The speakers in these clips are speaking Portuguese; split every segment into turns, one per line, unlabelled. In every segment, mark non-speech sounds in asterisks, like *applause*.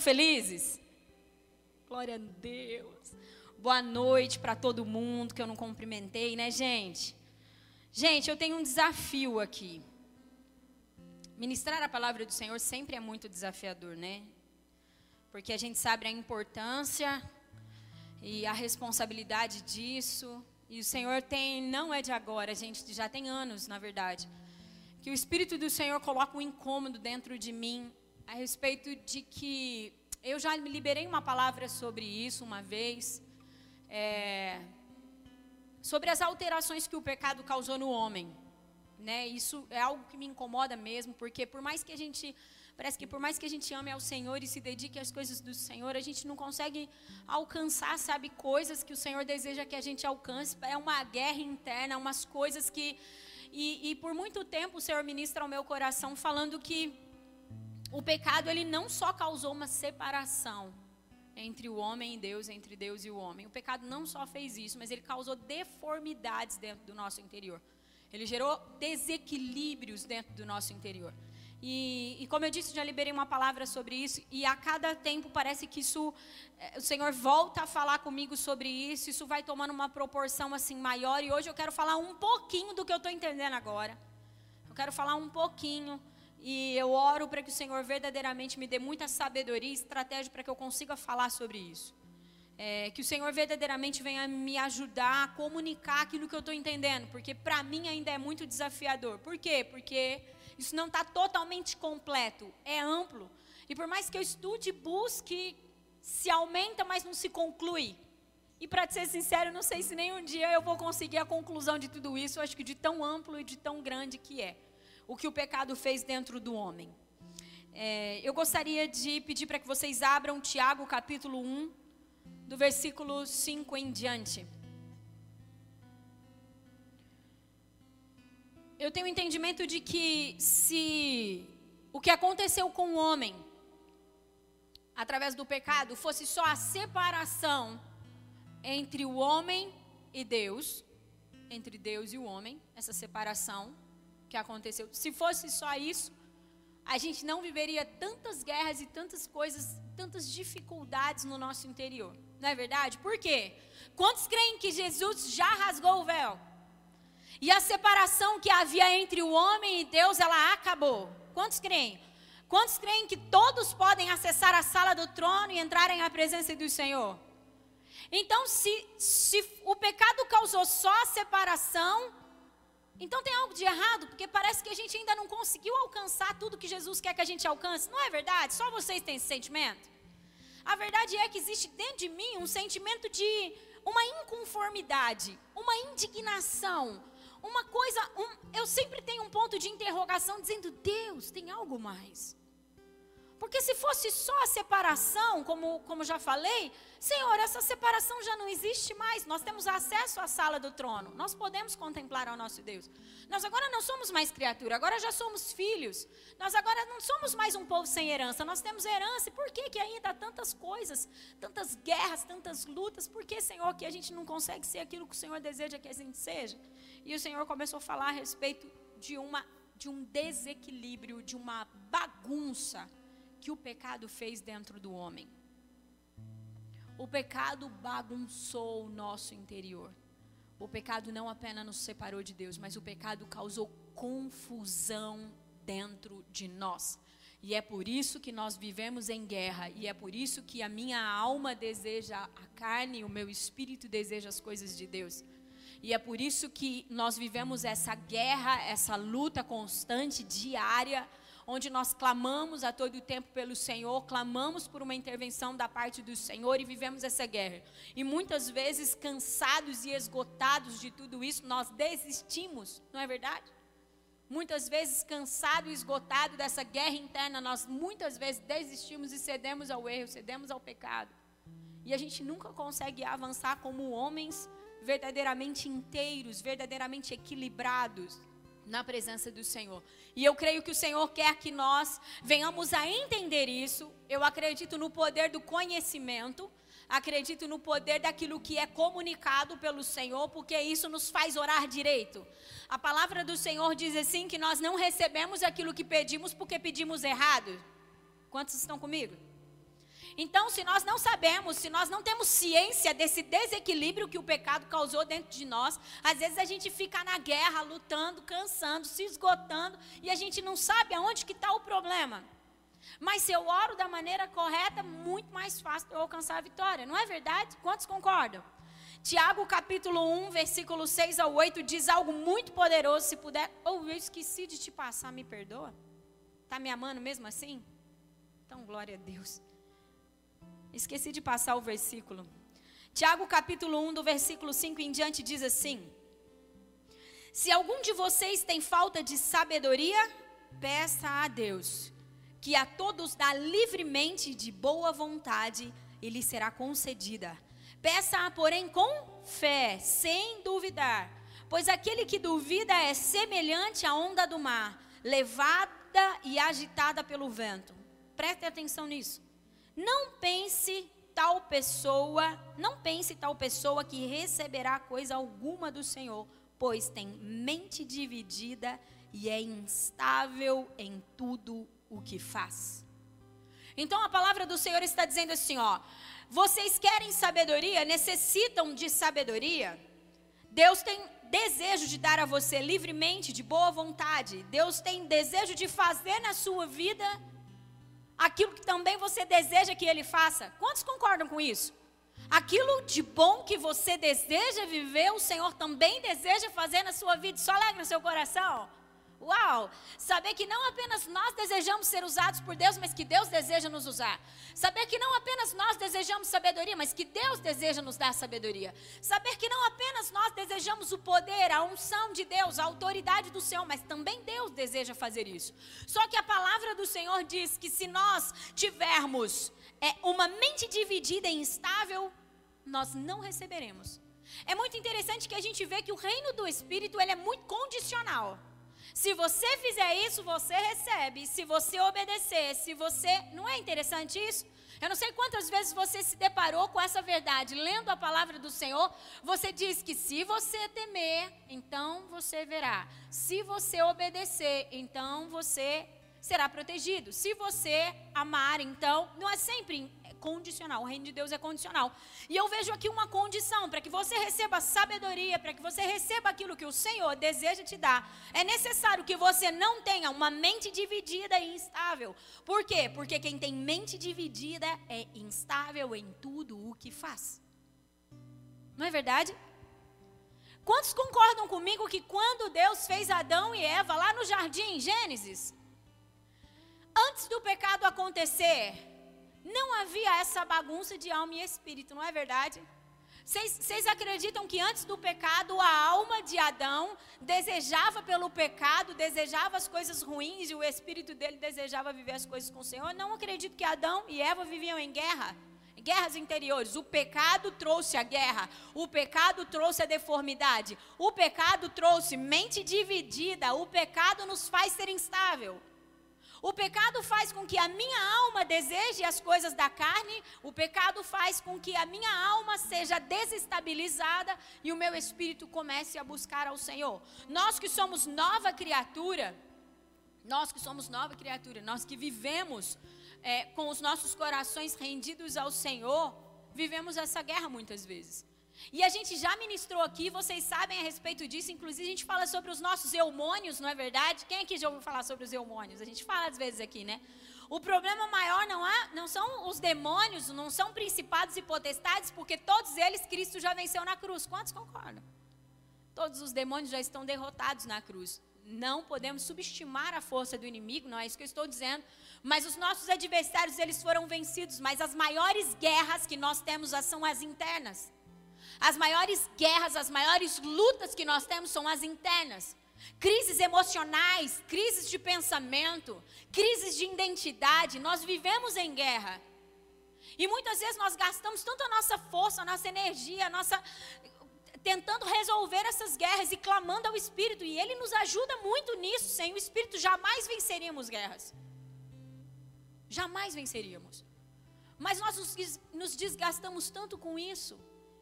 Felizes? Glória a Deus. Boa noite para todo mundo que eu não cumprimentei, né, gente? Gente, eu tenho um desafio aqui. Ministrar a palavra do Senhor sempre é muito desafiador, né? Porque a gente sabe a importância e a responsabilidade disso. E o Senhor tem, não é de agora, a gente já tem anos, na verdade, que o Espírito do Senhor coloca um incômodo dentro de mim a respeito de que eu já me liberei uma palavra sobre isso uma vez, é, sobre as alterações que o pecado causou no homem. Né? Isso é algo que me incomoda mesmo, porque por mais que a gente Parece que por mais que a gente ame ao Senhor e se dedique às coisas do Senhor, a gente não consegue alcançar, sabe, coisas que o Senhor deseja que a gente alcance. É uma guerra interna, umas coisas que. E, e por muito tempo o Senhor ministra ao meu coração falando que o pecado ele não só causou uma separação entre o homem e Deus, entre Deus e o homem. O pecado não só fez isso, mas ele causou deformidades dentro do nosso interior. Ele gerou desequilíbrios dentro do nosso interior. E, e, como eu disse, já liberei uma palavra sobre isso, e a cada tempo parece que isso, eh, o Senhor volta a falar comigo sobre isso, isso vai tomando uma proporção assim maior, e hoje eu quero falar um pouquinho do que eu estou entendendo agora. Eu quero falar um pouquinho, e eu oro para que o Senhor verdadeiramente me dê muita sabedoria e estratégia para que eu consiga falar sobre isso. É, que o Senhor verdadeiramente venha me ajudar a comunicar aquilo que eu estou entendendo, porque para mim ainda é muito desafiador. Por quê? Porque isso não está totalmente completo, é amplo. E por mais que eu estude, busque, se aumenta, mas não se conclui. E para ser sincero, não sei se nem um dia eu vou conseguir a conclusão de tudo isso, eu acho que de tão amplo e de tão grande que é. O que o pecado fez dentro do homem. É, eu gostaria de pedir para que vocês abram Tiago capítulo 1, do versículo 5 em diante. eu tenho entendimento de que se o que aconteceu com o homem através do pecado fosse só a separação entre o homem e Deus, entre Deus e o homem, essa separação que aconteceu. Se fosse só isso, a gente não viveria tantas guerras e tantas coisas, tantas dificuldades no nosso interior. Não é verdade? Por quê? Quantos creem que Jesus já rasgou o véu? E a separação que havia entre o homem e Deus, ela acabou. Quantos creem? Quantos creem que todos podem acessar a sala do trono e entrarem à presença do Senhor? Então, se, se o pecado causou só a separação, então tem algo de errado, porque parece que a gente ainda não conseguiu alcançar tudo que Jesus quer que a gente alcance. Não é verdade? Só vocês têm esse sentimento? A verdade é que existe dentro de mim um sentimento de uma inconformidade, uma indignação, uma coisa, um, eu sempre tenho um ponto de interrogação dizendo: Deus, tem algo mais. Porque se fosse só a separação, como, como já falei, Senhor, essa separação já não existe mais. Nós temos acesso à sala do trono. Nós podemos contemplar ao nosso Deus. Nós agora não somos mais criatura, agora já somos filhos. Nós agora não somos mais um povo sem herança. Nós temos herança. E por que, que ainda há tantas coisas, tantas guerras, tantas lutas? Por que, Senhor, que a gente não consegue ser aquilo que o Senhor deseja que a gente seja? E o Senhor começou a falar a respeito de, uma, de um desequilíbrio, de uma bagunça que o pecado fez dentro do homem. O pecado bagunçou o nosso interior. O pecado não apenas nos separou de Deus, mas o pecado causou confusão dentro de nós. E é por isso que nós vivemos em guerra, e é por isso que a minha alma deseja a carne, o meu espírito deseja as coisas de Deus. E é por isso que nós vivemos essa guerra, essa luta constante, diária, onde nós clamamos a todo tempo pelo Senhor, clamamos por uma intervenção da parte do Senhor e vivemos essa guerra. E muitas vezes, cansados e esgotados de tudo isso, nós desistimos, não é verdade? Muitas vezes, cansado e esgotado dessa guerra interna, nós muitas vezes desistimos e cedemos ao erro, cedemos ao pecado. E a gente nunca consegue avançar como homens verdadeiramente inteiros, verdadeiramente equilibrados na presença do Senhor. E eu creio que o Senhor quer que nós venhamos a entender isso. Eu acredito no poder do conhecimento, acredito no poder daquilo que é comunicado pelo Senhor, porque isso nos faz orar direito. A palavra do Senhor diz assim que nós não recebemos aquilo que pedimos porque pedimos errado. Quantos estão comigo? Então, se nós não sabemos, se nós não temos ciência desse desequilíbrio que o pecado causou dentro de nós, às vezes a gente fica na guerra, lutando, cansando, se esgotando, e a gente não sabe aonde que está o problema. Mas se eu oro da maneira correta, muito mais fácil eu alcançar a vitória. Não é verdade? Quantos concordam? Tiago capítulo 1, versículo 6 ao 8 diz algo muito poderoso, se puder. Ou oh, eu esqueci de te passar, me perdoa? Tá me amando mesmo assim? Então, glória a Deus. Esqueci de passar o versículo. Tiago capítulo 1, do versículo 5 em diante diz assim: Se algum de vocês tem falta de sabedoria, peça a Deus, que a todos dá livremente de boa vontade e lhe será concedida. Peça-a, porém, com fé, sem duvidar, pois aquele que duvida é semelhante à onda do mar, levada e agitada pelo vento. Preste atenção nisso. Não pense tal pessoa, não pense tal pessoa que receberá coisa alguma do Senhor, pois tem mente dividida e é instável em tudo o que faz. Então a palavra do Senhor está dizendo assim, ó: vocês querem sabedoria? Necessitam de sabedoria? Deus tem desejo de dar a você livremente, de boa vontade. Deus tem desejo de fazer na sua vida aquilo que também você deseja que Ele faça. Quantos concordam com isso? Aquilo de bom que você deseja viver, o Senhor também deseja fazer na sua vida. Só alegra no seu coração. Uau! Saber que não apenas nós desejamos ser usados por Deus, mas que Deus deseja nos usar. Saber que não apenas nós desejamos sabedoria, mas que Deus deseja nos dar sabedoria. Saber que não apenas desejamos o poder, a unção de Deus, a autoridade do Senhor, mas também Deus deseja fazer isso. Só que a palavra do Senhor diz que se nós tivermos é, uma mente dividida e instável, nós não receberemos. É muito interessante que a gente vê que o reino do Espírito ele é muito condicional. Se você fizer isso, você recebe. Se você obedecer, se você. Não é interessante isso? Eu não sei quantas vezes você se deparou com essa verdade. Lendo a palavra do Senhor, você diz que se você temer, então você verá. Se você obedecer, então você será protegido. Se você amar, então, não é sempre condicional. O reino de Deus é condicional. E eu vejo aqui uma condição para que você receba sabedoria, para que você receba aquilo que o Senhor deseja te dar. É necessário que você não tenha uma mente dividida e instável. Por quê? Porque quem tem mente dividida é instável em tudo o que faz. Não é verdade? Quantos concordam comigo que quando Deus fez Adão e Eva lá no jardim, Gênesis, antes do pecado acontecer, não havia essa bagunça de alma e espírito, não é verdade? Vocês acreditam que antes do pecado a alma de Adão desejava pelo pecado, desejava as coisas ruins e o espírito dele desejava viver as coisas com o Senhor? Não acredito que Adão e Eva viviam em guerra, guerras interiores. O pecado trouxe a guerra, o pecado trouxe a deformidade, o pecado trouxe mente dividida, o pecado nos faz ser instável. O pecado faz com que a minha alma deseje as coisas da carne, o pecado faz com que a minha alma seja desestabilizada e o meu espírito comece a buscar ao Senhor. Nós que somos nova criatura, nós que somos nova criatura, nós que vivemos é, com os nossos corações rendidos ao Senhor, vivemos essa guerra muitas vezes. E a gente já ministrou aqui, vocês sabem a respeito disso, inclusive a gente fala sobre os nossos eumônios, não é verdade? Quem aqui já ouviu falar sobre os eumônios? A gente fala às vezes aqui, né? O problema maior não, é, não são os demônios, não são principados e potestades, porque todos eles Cristo já venceu na cruz. Quantos concordam? Todos os demônios já estão derrotados na cruz. Não podemos subestimar a força do inimigo, não é isso que eu estou dizendo. Mas os nossos adversários, eles foram vencidos. Mas as maiores guerras que nós temos são as internas. As maiores guerras, as maiores lutas que nós temos são as internas. Crises emocionais, crises de pensamento, crises de identidade. Nós vivemos em guerra. E muitas vezes nós gastamos tanto a nossa força, a nossa energia, a nossa tentando resolver essas guerras e clamando ao Espírito, e ele nos ajuda muito nisso. Sem o Espírito jamais venceríamos guerras. Jamais venceríamos. Mas nós nos desgastamos tanto com isso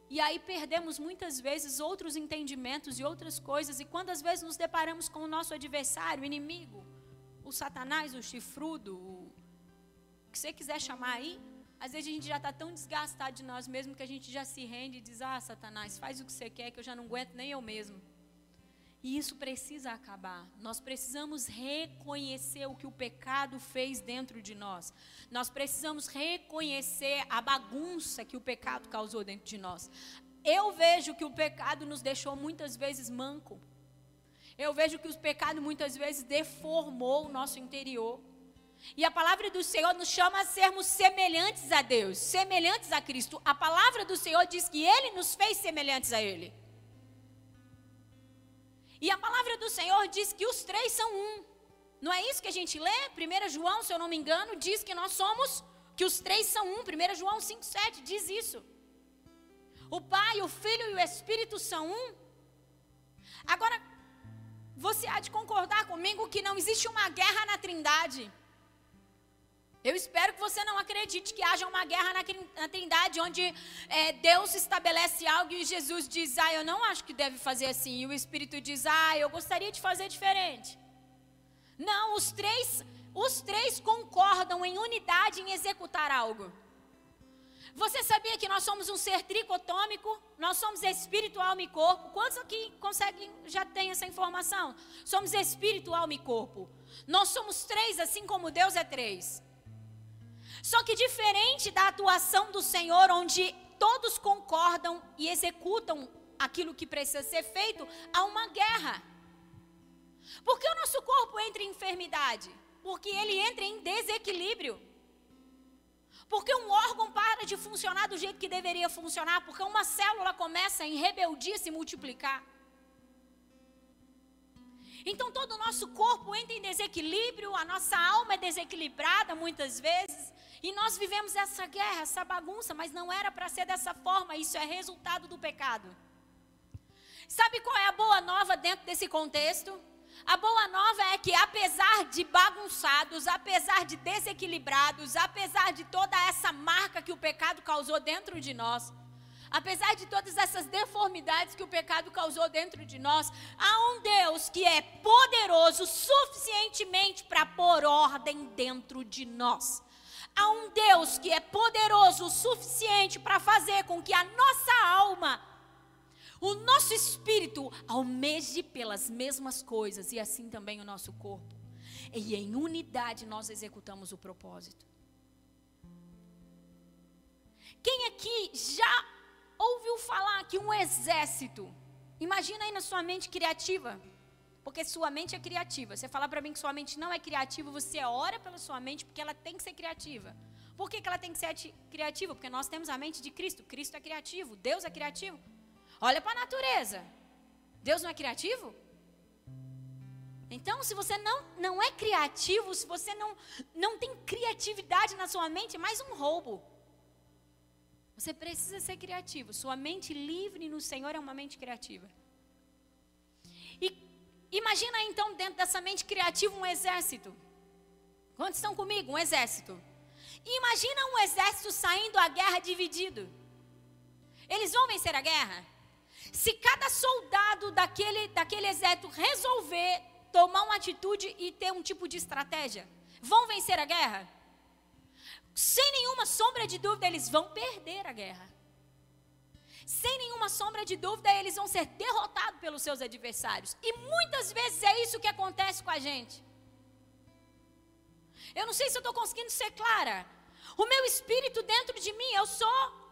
e aí perdemos muitas vezes outros entendimentos e outras coisas. E quando às vezes nos deparamos com o nosso adversário, o inimigo, o Satanás, o chifrudo, o que você quiser chamar aí, Às vezes a gente já está tão desgastado de nós mesmos que a gente já se rende e diz: Ah, Satanás, faz o que você quer, que eu já não aguento nem eu mesmo. E isso precisa acabar. Nós precisamos reconhecer o que o pecado fez dentro de nós. Nós precisamos reconhecer a bagunça que o pecado causou dentro de nós. Eu vejo que o pecado nos deixou muitas vezes manco. Eu vejo que o pecado muitas vezes deformou o nosso interior. E a palavra do Senhor nos chama a sermos semelhantes a Deus, semelhantes a Cristo. A palavra do Senhor diz que Ele nos fez semelhantes a Ele. E a palavra do Senhor diz que os três são um. Não é isso que a gente lê? 1 João, se eu não me engano, diz que nós somos, que os três são um. 1 João 5,7 diz isso. O Pai, o Filho e o Espírito são um. Agora, você há de concordar comigo que não existe uma guerra na Trindade. Eu espero que você não acredite que haja uma guerra na, Trindade, onde é, Deus estabelece algo e Jesus diz, ah, eu não acho que deve fazer assim. E o Espírito diz, ah, eu gostaria de fazer diferente. Não, os três, os três concordam em unidade em executar algo. Você sabia que nós somos um ser tricotômico? Nós somos espírito, alma e corpo. Quantos aqui conseguem, já tem essa informação? Somos espírito, alma e corpo. Nós somos três, assim como Deus é três. Só que diferente da atuação do Senhor, onde todos concordam e executam aquilo que precisa ser feito, há uma guerra. Por que o nosso corpo entra em enfermidade? Porque ele entra em desequilíbrio. Porque um órgão para de funcionar do jeito que deveria funcionar, porque uma célula começa em rebeldia se multiplicar. Então todo o nosso corpo entra em desequilíbrio, a nossa alma é desequilibrada muitas vezes, e nós vivemos essa guerra, essa bagunça, mas não era para ser dessa forma, isso é resultado do pecado. Sabe qual é a boa nova dentro desse contexto? A boa nova é que, apesar de bagunçados, apesar de desequilibrados, apesar de toda essa marca que o pecado causou dentro de nós, apesar de todas essas deformidades que o pecado causou dentro de nós, há um Deus que é poderoso suficientemente para pôr ordem dentro de nós. Há um Deus que é poderoso o suficiente para fazer com que a nossa alma o nosso espírito almeje pelas mesmas coisas e assim também o nosso corpo. E em unidade nós executamos o propósito. Quem aqui já ouviu falar que um exército, imagina aí na sua mente criativa, porque sua mente é criativa. Você fala para mim que sua mente não é criativa, você ora pela sua mente porque ela tem que ser criativa. Por que, que ela tem que ser criativa? Porque nós temos a mente de Cristo. Cristo é criativo, Deus é criativo. Olha para a natureza. Deus não é criativo? Então, se você não, não é criativo, se você não, não tem criatividade na sua mente, é mais um roubo. Você precisa ser criativo. Sua mente livre no Senhor é uma mente criativa. E imagina então dentro dessa mente criativa um exército. Quantos estão comigo? Um exército. imagina um exército saindo à guerra dividido. Eles vão vencer a guerra? Se cada soldado daquele, daquele exército resolver tomar uma atitude e ter um tipo de estratégia, vão vencer a guerra? Sem nenhuma sombra de dúvida, eles vão perder a guerra. Sem nenhuma sombra de dúvida, eles vão ser derrotados pelos seus adversários. E muitas vezes é isso que acontece com a gente. Eu não sei se eu estou conseguindo ser clara. O meu espírito dentro de mim, eu sou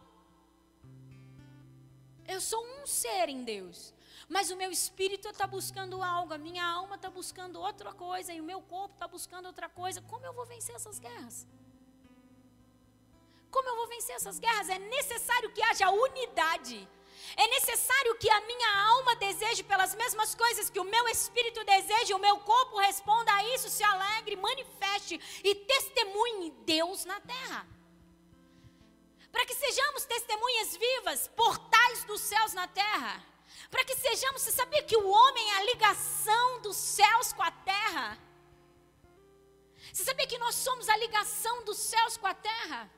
eu sou um ser em Deus. Mas o meu espírito está buscando algo, a minha alma está buscando outra coisa e o meu corpo está buscando outra coisa. Como eu vou vencer essas guerras? Como eu vou vencer essas guerras? É necessário que haja unidade. É necessário que a minha alma deseje pelas mesmas coisas que o meu espírito deseja, o meu corpo responda a isso, se alegre, manifeste e testemunhe Deus na terra para que sejamos testemunhas vivas, portais dos céus na terra. Para que sejamos, você sabia que o homem é a ligação dos céus com a terra? Você sabia que nós somos a ligação dos céus com a terra?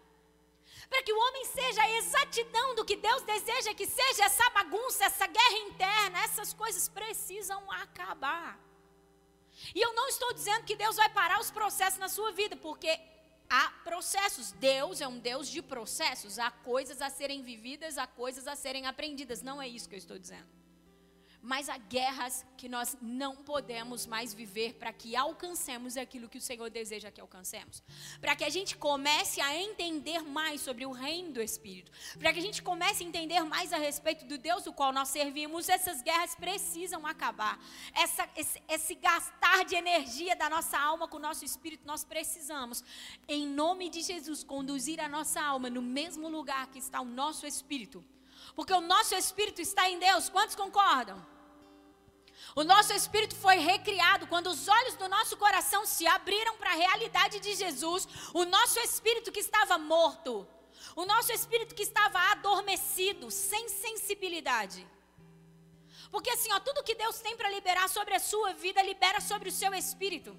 Para que o homem seja a exatidão do que Deus deseja que seja, essa bagunça, essa guerra interna, essas coisas precisam acabar. E eu não estou dizendo que Deus vai parar os processos na sua vida, porque há processos. Deus é um Deus de processos. Há coisas a serem vividas, há coisas a serem aprendidas. Não é isso que eu estou dizendo mas há guerras que nós não podemos mais viver para que alcancemos aquilo que o Senhor deseja que alcancemos. Para que a gente comece a entender mais sobre o reino do Espírito. Para que a gente comece a entender mais a respeito do Deus do qual nós servimos. Essas guerras precisam acabar. Essa, esse, esse gastar de energia da nossa alma com o nosso espírito, nós precisamos, em nome de Jesus, conduzir a nossa alma no mesmo lugar que está o nosso espírito. Porque o nosso espírito está em Deus. Quantos concordam? O nosso espírito foi recriado quando os olhos do nosso coração se abriram para a realidade de Jesus. O nosso espírito que estava morto, o nosso espírito que estava adormecido, sem sensibilidade. Porque assim, ó, tudo que Deus tem para liberar sobre a sua vida, libera sobre o seu espírito.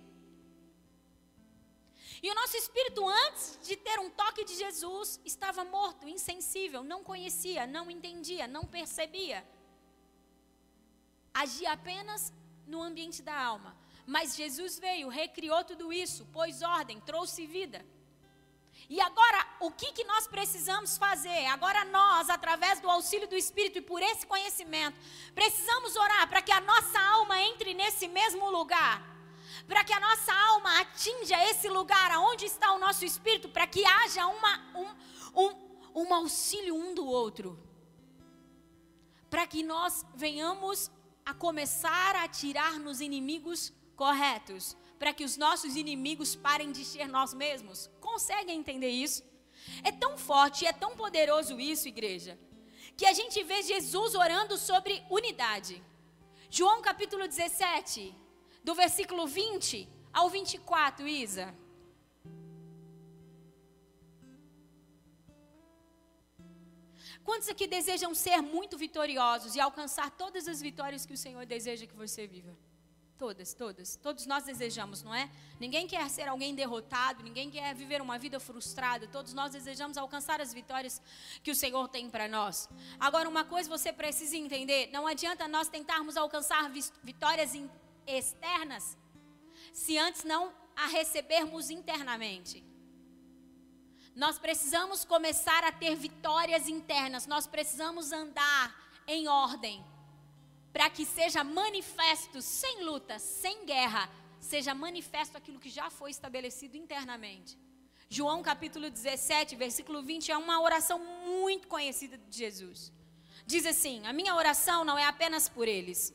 E o nosso espírito, antes de ter um toque de Jesus, estava morto, insensível, não conhecia, não entendia, não percebia agia apenas no ambiente da alma. Mas Jesus veio, recriou tudo isso, pôs ordem, trouxe vida. E agora, o que, que nós precisamos fazer? Agora, nós, através do auxílio do Espírito e por esse conhecimento, precisamos orar para que a nossa alma entre nesse mesmo lugar. Para que a nossa alma atinja esse lugar onde está o nosso espírito, para que haja uma, um, um, um auxílio um do outro. Para que nós venhamos a começar a atirar nos inimigos corretos, para que os nossos inimigos parem de ser nós mesmos. Conseguem entender isso? É tão forte, é tão poderoso isso, igreja, que a gente vê Jesus orando sobre unidade. João capítulo 17, do versículo 20 ao 24, Isa. Quantos aqui desejam ser muito vitoriosos e alcançar todas as vitórias que o Senhor deseja que você viva? Todas, todas. Todos nós desejamos, não é? Ninguém quer ser alguém derrotado, ninguém quer viver uma vida frustrada. Todos nós desejamos alcançar as vitórias que o Senhor tem para nós. Agora, uma coisa você precisa entender: não adianta nós tentarmos alcançar vitórias externas se antes não a recebermos internamente. Nós precisamos começar a ter vitórias internas, nós precisamos andar em ordem, para que seja manifesto, sem luta, sem guerra, seja manifesto aquilo que já foi estabelecido internamente. João capítulo 17, versículo 20 é uma oração muito conhecida de Jesus. Diz assim: A minha oração não é apenas por eles.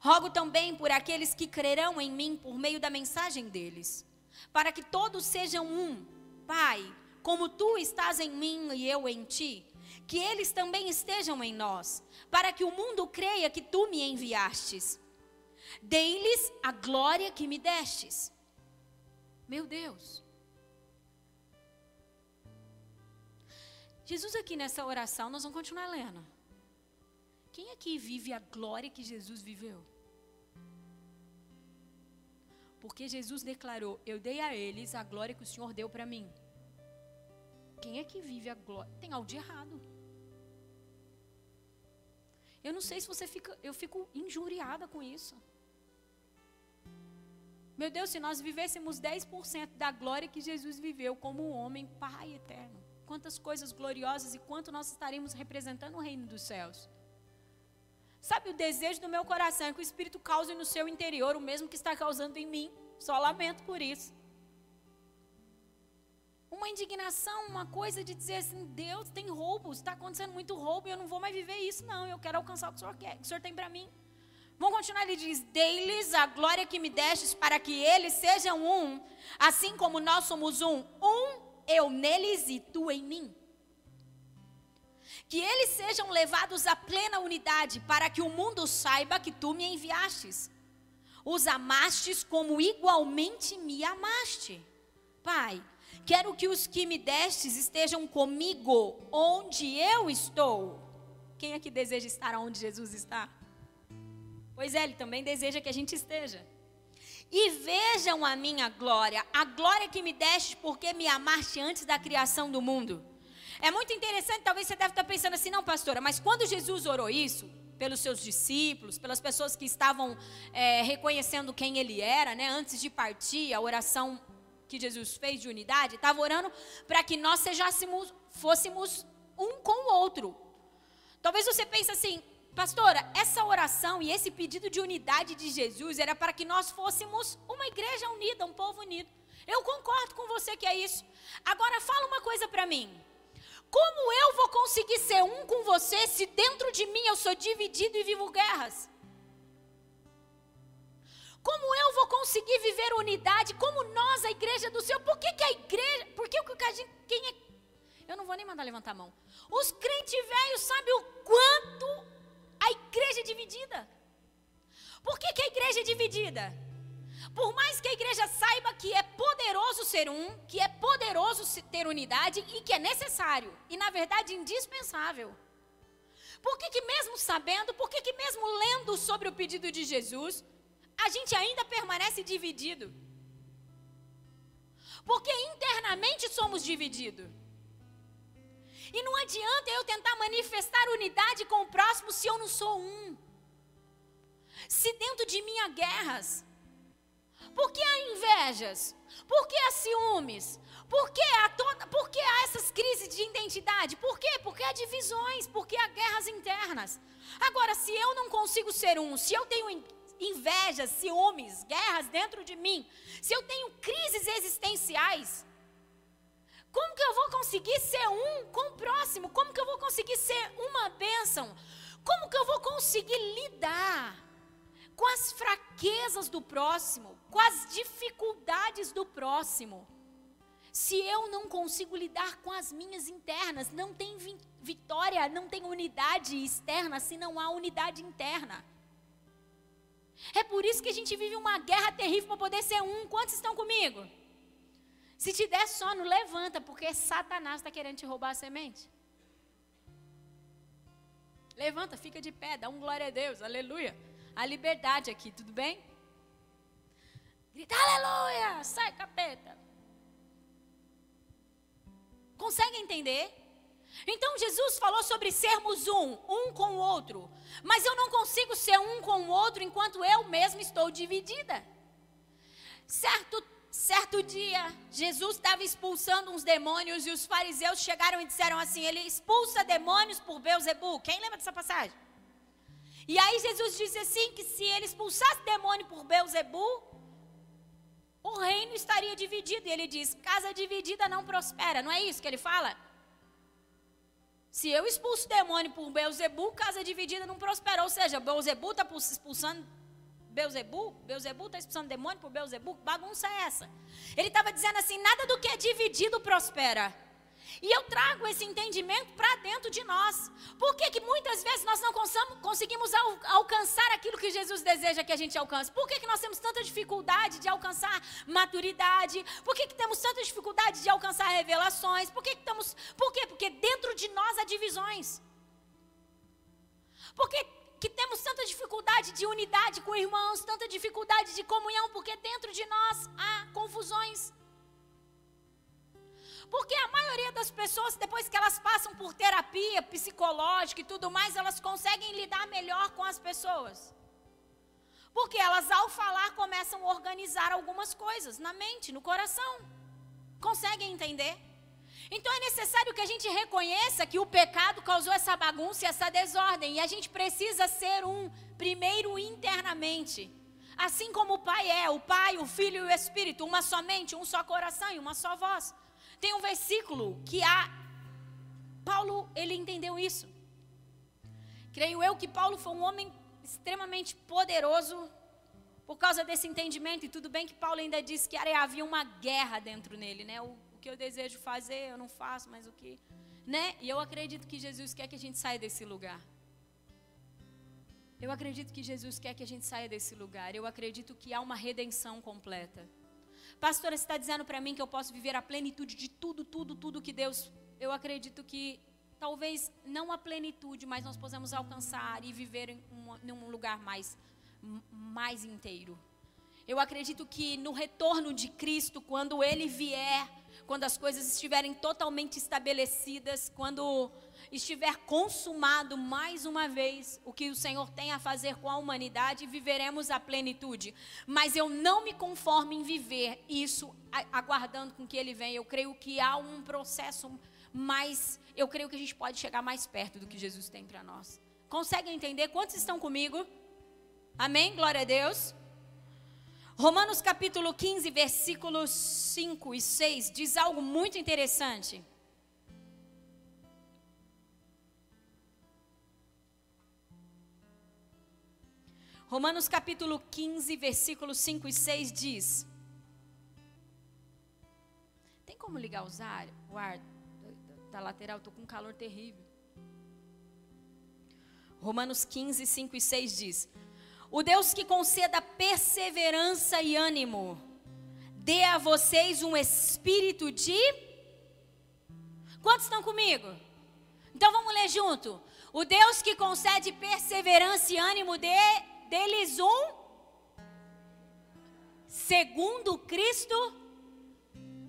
Rogo também por aqueles que crerão em mim por meio da mensagem deles, para que todos sejam um. Pai, como tu estás em mim e eu em ti, que eles também estejam em nós, para que o mundo creia que tu me enviastes. Dei-lhes a glória que me destes. Meu Deus. Jesus aqui nessa oração, nós vamos continuar lendo. Quem aqui vive a glória que Jesus viveu? Porque Jesus declarou: Eu dei a eles a glória que o Senhor deu para mim. Quem é que vive a glória? Tem algo de errado. Eu não sei se você fica, eu fico injuriada com isso. Meu Deus, se nós vivêssemos 10% da glória que Jesus viveu como um homem, Pai eterno, quantas coisas gloriosas e quanto nós estaríamos representando o reino dos céus. Sabe, o desejo do meu coração é que o Espírito cause no seu interior o mesmo que está causando em mim. Só lamento por isso uma indignação, uma coisa de dizer assim: Deus, tem roubo, está acontecendo muito roubo e eu não vou mais viver isso, não. Eu quero alcançar o que o Senhor quer, o Senhor tem para mim. Vamos continuar, ele diz: Dei-lhes a glória que me destes, para que eles sejam um, assim como nós somos um, um eu neles e tu em mim. Que eles sejam levados à plena unidade, para que o mundo saiba que tu me enviastes. Os amastes como igualmente me amaste. Pai, Quero que os que me destes estejam comigo onde eu estou. Quem aqui deseja estar onde Jesus está? Pois é, ele também deseja que a gente esteja. E vejam a minha glória, a glória que me deste porque me amaste antes da criação do mundo. É muito interessante, talvez você deve estar pensando assim, não, pastora, mas quando Jesus orou isso, pelos seus discípulos, pelas pessoas que estavam é, reconhecendo quem ele era, né, antes de partir, a oração que Jesus fez de unidade, estava orando para que nós fôssemos um com o outro. Talvez você pense assim, pastora, essa oração e esse pedido de unidade de Jesus era para que nós fôssemos uma igreja unida, um povo unido. Eu concordo com você que é isso. Agora fala uma coisa para mim. Como eu vou conseguir ser um com você se dentro de mim eu sou dividido e vivo guerras? Como eu vou conseguir viver unidade? Como nós, a igreja do Senhor? Por que, que a igreja. Por que. Quem é. Eu não vou nem mandar levantar a mão. Os crentes velhos sabem o quanto a igreja é dividida. Por que, que a igreja é dividida? Por mais que a igreja saiba que é poderoso ser um, que é poderoso ter unidade e que é necessário, e na verdade indispensável. Por que, que mesmo sabendo, por que, que mesmo lendo sobre o pedido de Jesus, a gente ainda permanece dividido? Porque internamente somos divididos. E não adianta eu tentar manifestar unidade com o próximo se eu não sou um. Se dentro de mim há guerras. Por que há invejas? Por que há ciúmes? Por que há, toda, por que há essas crises de identidade? Por quê? Porque há divisões, porque há guerras internas. Agora, se eu não consigo ser um, se eu tenho invejas, ciúmes, guerras dentro de mim, se eu tenho crises existenciais, como que eu vou conseguir ser um com o próximo? Como que eu vou conseguir ser uma bênção? Como que eu vou conseguir lidar com as fraquezas do próximo, com as dificuldades do próximo? Se eu não consigo lidar com as minhas internas, não tem vitória, não tem unidade externa se não há unidade interna. É por isso que a gente vive uma guerra terrível para poder ser um. Quantos estão comigo? Se te der sono, levanta, porque Satanás está querendo te roubar a semente. Levanta, fica de pé, dá um glória a Deus, aleluia. A liberdade aqui, tudo bem? Grita, aleluia, sai capeta. Consegue entender? Então Jesus falou sobre sermos um, um com o outro. Mas eu não consigo ser um com o outro enquanto eu mesmo estou dividida. Certo, certo dia, Jesus estava expulsando uns demônios e os fariseus chegaram e disseram assim: Ele expulsa demônios por Beuzebu. Quem lembra dessa passagem? E aí Jesus disse assim: que se ele expulsasse demônio por Beuzebu, o reino estaria dividido. E ele diz: casa dividida não prospera. Não é isso que ele fala? Se eu expulso demônio por Beuzebu, casa dividida não prospera. Ou seja, Beuzebu está expulsando Beuzebu, Beuzebu está expulsando demônio por Beuzebu, que bagunça é essa? Ele estava dizendo assim: nada do que é dividido prospera. E eu trago esse entendimento para dentro de nós. Por que, que muitas vezes nós não conseguimos al alcançar aquilo que Jesus deseja que a gente alcance? Por que, que nós temos tanta dificuldade de alcançar maturidade? Por que, que temos tanta dificuldade de alcançar revelações? Por que, que estamos. Por quê? Porque dentro de nós há divisões. Por que, que temos tanta dificuldade de unidade com irmãos, tanta dificuldade de comunhão? Porque dentro de nós há confusões. Porque a maioria das pessoas, depois que elas passam por terapia psicológica e tudo mais, elas conseguem lidar melhor com as pessoas. Porque elas, ao falar, começam a organizar algumas coisas na mente, no coração. Conseguem entender? Então é necessário que a gente reconheça que o pecado causou essa bagunça e essa desordem. E a gente precisa ser um, primeiro internamente. Assim como o Pai é, o Pai, o Filho e o Espírito, uma somente, um só coração e uma só voz. Tem um versículo que há. Paulo, ele entendeu isso. Creio eu que Paulo foi um homem extremamente poderoso por causa desse entendimento. E tudo bem que Paulo ainda disse que havia uma guerra dentro nele, né? O, o que eu desejo fazer, eu não faço, mas o que. Né? E eu acredito que Jesus quer que a gente saia desse lugar. Eu acredito que Jesus quer que a gente saia desse lugar. Eu acredito que há uma redenção completa. Pastora, você está dizendo para mim que eu posso viver a plenitude de tudo, tudo, tudo que Deus. Eu acredito que talvez não a plenitude, mas nós possamos alcançar e viver em um, um lugar mais, mais inteiro. Eu acredito que no retorno de Cristo, quando Ele vier, quando as coisas estiverem totalmente estabelecidas, quando estiver consumado mais uma vez o que o Senhor tem a fazer com a humanidade, viveremos a plenitude. Mas eu não me conformo em viver isso aguardando com que Ele venha. Eu creio que há um processo mais. Eu creio que a gente pode chegar mais perto do que Jesus tem para nós. Conseguem entender? Quantos estão comigo? Amém? Glória a Deus. Romanos capítulo 15, versículos 5 e 6 diz algo muito interessante. Romanos capítulo 15, versículos 5 e 6 diz: Tem como ligar os ar, o ar da lateral? Estou com um calor terrível. Romanos 15, 5 e 6 diz: O Deus que conceda perseverança e ânimo, dê a vocês um espírito de. Quantos estão comigo? Então vamos ler junto. O Deus que concede perseverança e ânimo, dê deles um segundo Cristo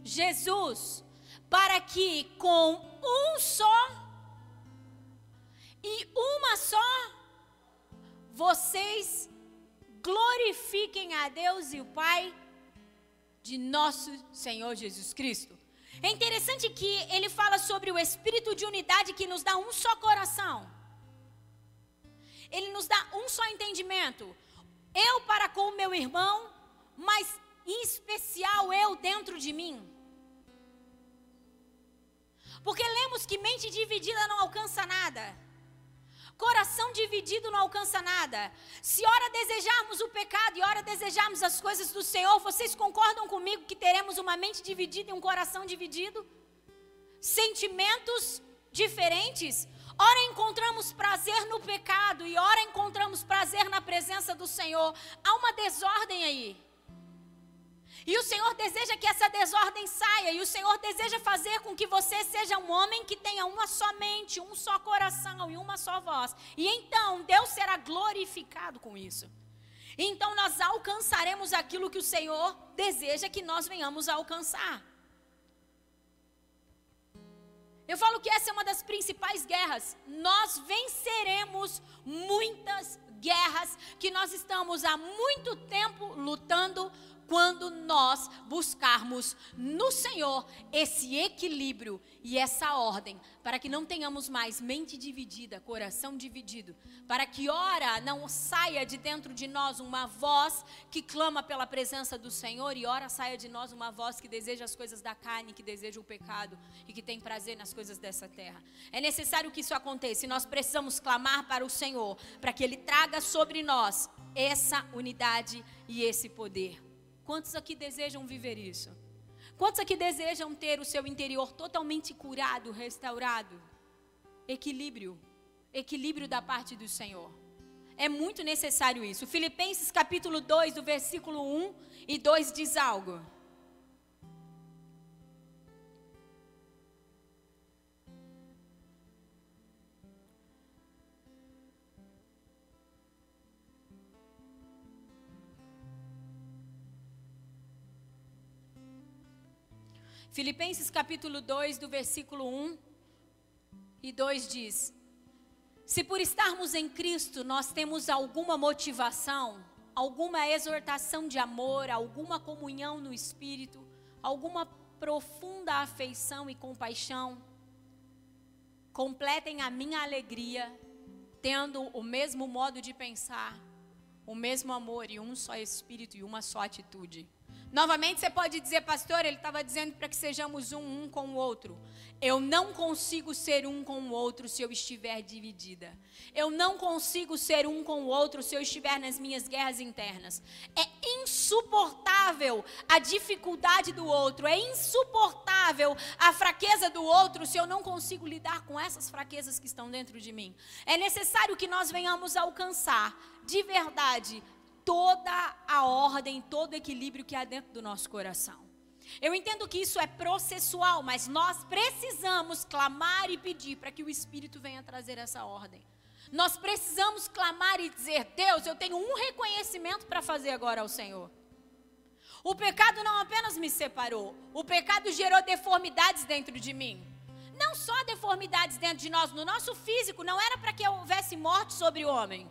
Jesus, para que com um só e uma só vocês glorifiquem a Deus e o Pai de nosso Senhor Jesus Cristo. É interessante que ele fala sobre o espírito de unidade que nos dá um só coração. Ele nos dá um só entendimento. Eu para com o meu irmão, mas em especial eu dentro de mim. Porque lemos que mente dividida não alcança nada. Coração dividido não alcança nada. Se ora desejarmos o pecado e ora desejarmos as coisas do Senhor, vocês concordam comigo que teremos uma mente dividida e um coração dividido? Sentimentos diferentes? Ora encontramos prazer no pecado e ora encontramos prazer na presença do Senhor. Há uma desordem aí. E o Senhor deseja que essa desordem saia, e o Senhor deseja fazer com que você seja um homem que tenha uma só mente, um só coração e uma só voz. E então Deus será glorificado com isso. Então nós alcançaremos aquilo que o Senhor deseja que nós venhamos a alcançar. Eu falo que essa é uma das principais guerras. Nós venceremos muitas guerras que nós estamos há muito tempo lutando quando nós buscarmos no Senhor esse equilíbrio e essa ordem, para que não tenhamos mais mente dividida, coração dividido, para que ora não saia de dentro de nós uma voz que clama pela presença do Senhor e ora saia de nós uma voz que deseja as coisas da carne, que deseja o pecado e que tem prazer nas coisas dessa terra. É necessário que isso aconteça e nós precisamos clamar para o Senhor, para que ele traga sobre nós essa unidade e esse poder. Quantos aqui desejam viver isso? Quantos aqui desejam ter o seu interior totalmente curado, restaurado? Equilíbrio. Equilíbrio da parte do Senhor. É muito necessário isso. Filipenses capítulo 2, do versículo 1 e 2 diz algo. Filipenses capítulo 2, do versículo 1 e 2 diz: Se por estarmos em Cristo nós temos alguma motivação, alguma exortação de amor, alguma comunhão no espírito, alguma profunda afeição e compaixão, completem a minha alegria, tendo o mesmo modo de pensar, o mesmo amor e um só espírito e uma só atitude. Novamente você pode dizer, pastor, ele estava dizendo para que sejamos um, um com o outro. Eu não consigo ser um com o outro se eu estiver dividida. Eu não consigo ser um com o outro se eu estiver nas minhas guerras internas. É insuportável a dificuldade do outro, é insuportável a fraqueza do outro se eu não consigo lidar com essas fraquezas que estão dentro de mim. É necessário que nós venhamos alcançar de verdade toda a ordem, todo o equilíbrio que há dentro do nosso coração. Eu entendo que isso é processual, mas nós precisamos clamar e pedir para que o Espírito venha trazer essa ordem. Nós precisamos clamar e dizer: Deus, eu tenho um reconhecimento para fazer agora ao Senhor. O pecado não apenas me separou, o pecado gerou deformidades dentro de mim. não só deformidades dentro de nós, no nosso físico, não era para que houvesse morte sobre o homem.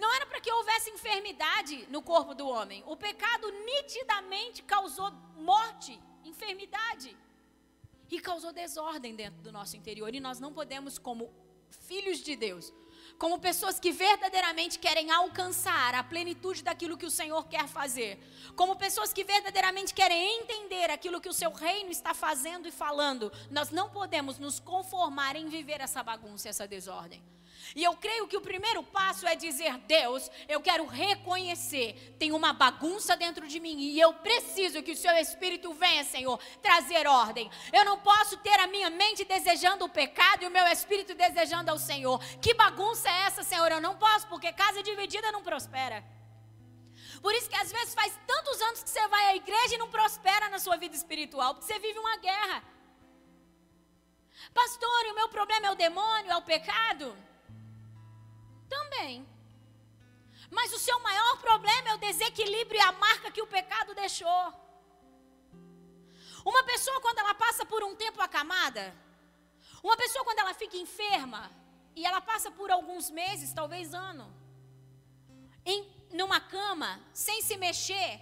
Não era para que houvesse enfermidade no corpo do homem. O pecado nitidamente causou morte, enfermidade. E causou desordem dentro do nosso interior. E nós não podemos, como filhos de Deus, como pessoas que verdadeiramente querem alcançar a plenitude daquilo que o Senhor quer fazer, como pessoas que verdadeiramente querem entender aquilo que o seu reino está fazendo e falando, nós não podemos nos conformar em viver essa bagunça, essa desordem. E eu creio que o primeiro passo é dizer: Deus, eu quero reconhecer, tem uma bagunça dentro de mim e eu preciso que o seu Espírito venha, Senhor, trazer ordem. Eu não posso ter a minha mente desejando o pecado e o meu espírito desejando ao Senhor. Que bagunça é essa, Senhor? Eu não posso, porque casa dividida não prospera. Por isso que às vezes faz tantos anos que você vai à igreja e não prospera na sua vida espiritual, porque você vive uma guerra. Pastor, o meu problema é o demônio, é o pecado? Também. Mas o seu maior problema é o desequilíbrio e a marca que o pecado deixou. Uma pessoa, quando ela passa por um tempo acamada, uma pessoa, quando ela fica enferma, e ela passa por alguns meses, talvez ano, em, numa cama, sem se mexer,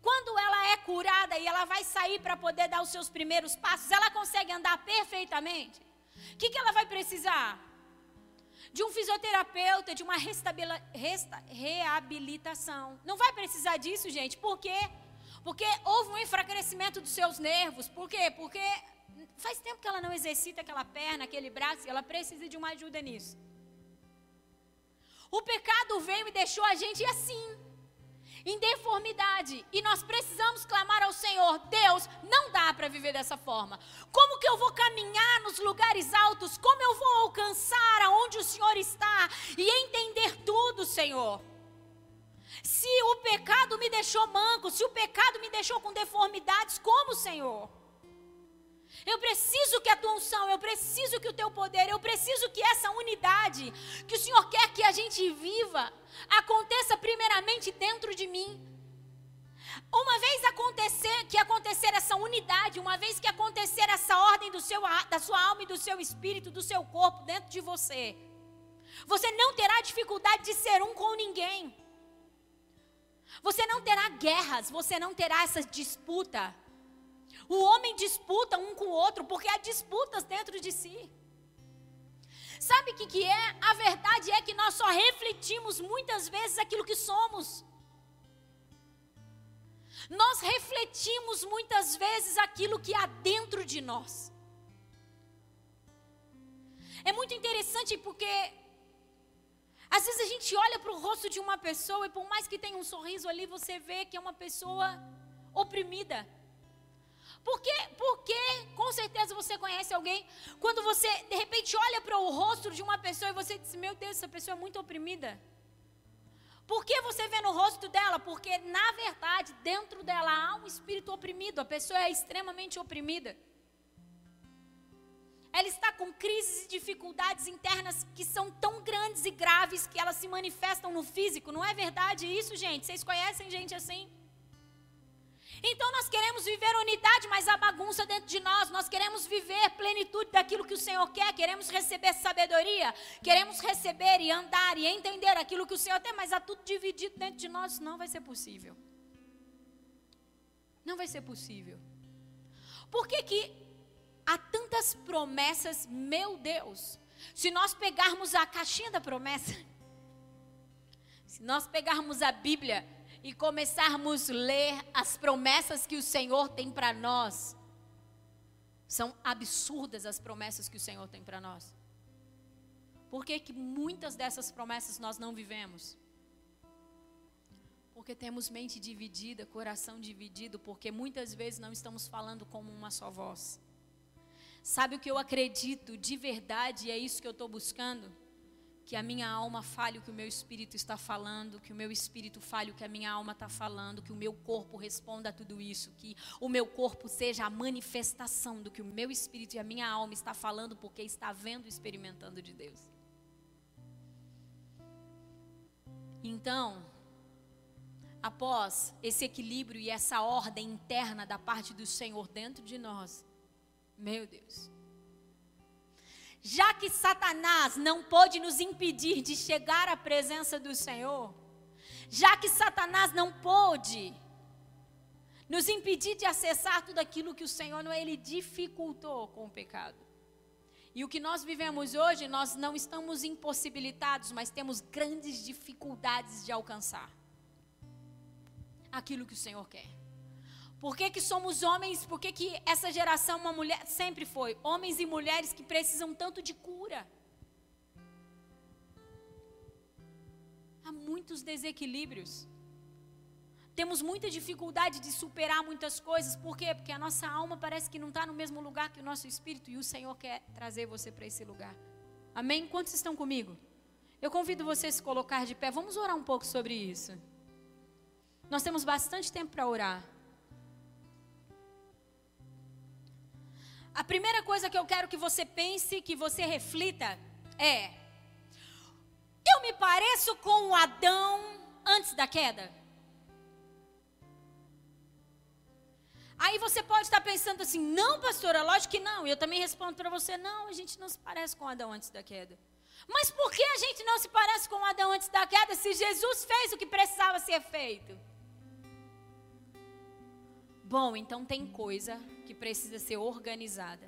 quando ela é curada e ela vai sair para poder dar os seus primeiros passos, ela consegue andar perfeitamente. O que, que ela vai precisar? De um fisioterapeuta, de uma resta, reabilitação. Não vai precisar disso, gente. Por quê? Porque houve um enfraquecimento dos seus nervos. Por quê? Porque faz tempo que ela não exercita aquela perna, aquele braço, e ela precisa de uma ajuda nisso. O pecado veio e deixou a gente assim em deformidade. E nós precisamos clamar ao Senhor: Deus, não dá para viver dessa forma. Como que eu vou caminhar nos lugares altos? Como eu vou alcançar aonde o Senhor está e entender tudo, Senhor? Se o pecado me deixou manco, se o pecado me deixou com deformidades, como, Senhor? Eu preciso que a tua unção, eu preciso que o teu poder, eu preciso que essa unidade que o Senhor quer que a gente viva, aconteça primeiramente dentro de mim. Uma vez acontecer, que acontecer essa unidade, uma vez que acontecer essa ordem do seu, da sua alma e do seu espírito, do seu corpo dentro de você, você não terá dificuldade de ser um com ninguém. Você não terá guerras, você não terá essa disputa. O homem disputa um com o outro porque há disputas dentro de si. Sabe o que, que é? A verdade é que nós só refletimos muitas vezes aquilo que somos. Nós refletimos muitas vezes aquilo que há dentro de nós. É muito interessante porque às vezes a gente olha para o rosto de uma pessoa e por mais que tenha um sorriso ali, você vê que é uma pessoa oprimida. Porque, porque com certeza você conhece alguém, quando você de repente olha para o rosto de uma pessoa e você diz: Meu Deus, essa pessoa é muito oprimida. Por que você vê no rosto dela? Porque, na verdade, dentro dela há um espírito oprimido, a pessoa é extremamente oprimida. Ela está com crises e dificuldades internas que são tão grandes e graves que elas se manifestam no físico. Não é verdade isso, gente? Vocês conhecem gente assim? Então nós queremos viver unidade, mas há bagunça dentro de nós. Nós queremos viver plenitude daquilo que o Senhor quer. Queremos receber sabedoria. Queremos receber e andar e entender aquilo que o Senhor tem, mas há tudo dividido dentro de nós. Não vai ser possível. Não vai ser possível. Por que, que há tantas promessas, meu Deus? Se nós pegarmos a caixinha da promessa, *laughs* se nós pegarmos a Bíblia, e começarmos a ler as promessas que o Senhor tem para nós, são absurdas as promessas que o Senhor tem para nós. Por que, que muitas dessas promessas nós não vivemos? Porque temos mente dividida, coração dividido, porque muitas vezes não estamos falando como uma só voz. Sabe o que eu acredito de verdade e é isso que eu estou buscando? Que a minha alma fale o que o meu espírito está falando, que o meu espírito fale o que a minha alma está falando, que o meu corpo responda a tudo isso, que o meu corpo seja a manifestação do que o meu espírito e a minha alma está falando, porque está vendo e experimentando de Deus. Então, após esse equilíbrio e essa ordem interna da parte do Senhor dentro de nós, Meu Deus. Já que Satanás não pôde nos impedir de chegar à presença do Senhor, já que Satanás não pôde nos impedir de acessar tudo aquilo que o Senhor não ele dificultou com o pecado. E o que nós vivemos hoje, nós não estamos impossibilitados, mas temos grandes dificuldades de alcançar aquilo que o Senhor quer. Por que, que somos homens? Por que, que essa geração, uma mulher, sempre foi homens e mulheres que precisam tanto de cura? Há muitos desequilíbrios. Temos muita dificuldade de superar muitas coisas. Por quê? Porque a nossa alma parece que não está no mesmo lugar que o nosso espírito e o Senhor quer trazer você para esse lugar. Amém? Quantos estão comigo? Eu convido você a se colocar de pé. Vamos orar um pouco sobre isso. Nós temos bastante tempo para orar. A primeira coisa que eu quero que você pense, que você reflita, é: eu me pareço com o Adão antes da queda? Aí você pode estar pensando assim: não, pastora, lógico que não. E eu também respondo para você: não, a gente não se parece com Adão antes da queda. Mas por que a gente não se parece com Adão antes da queda se Jesus fez o que precisava ser feito? Bom, então tem coisa que precisa ser organizada.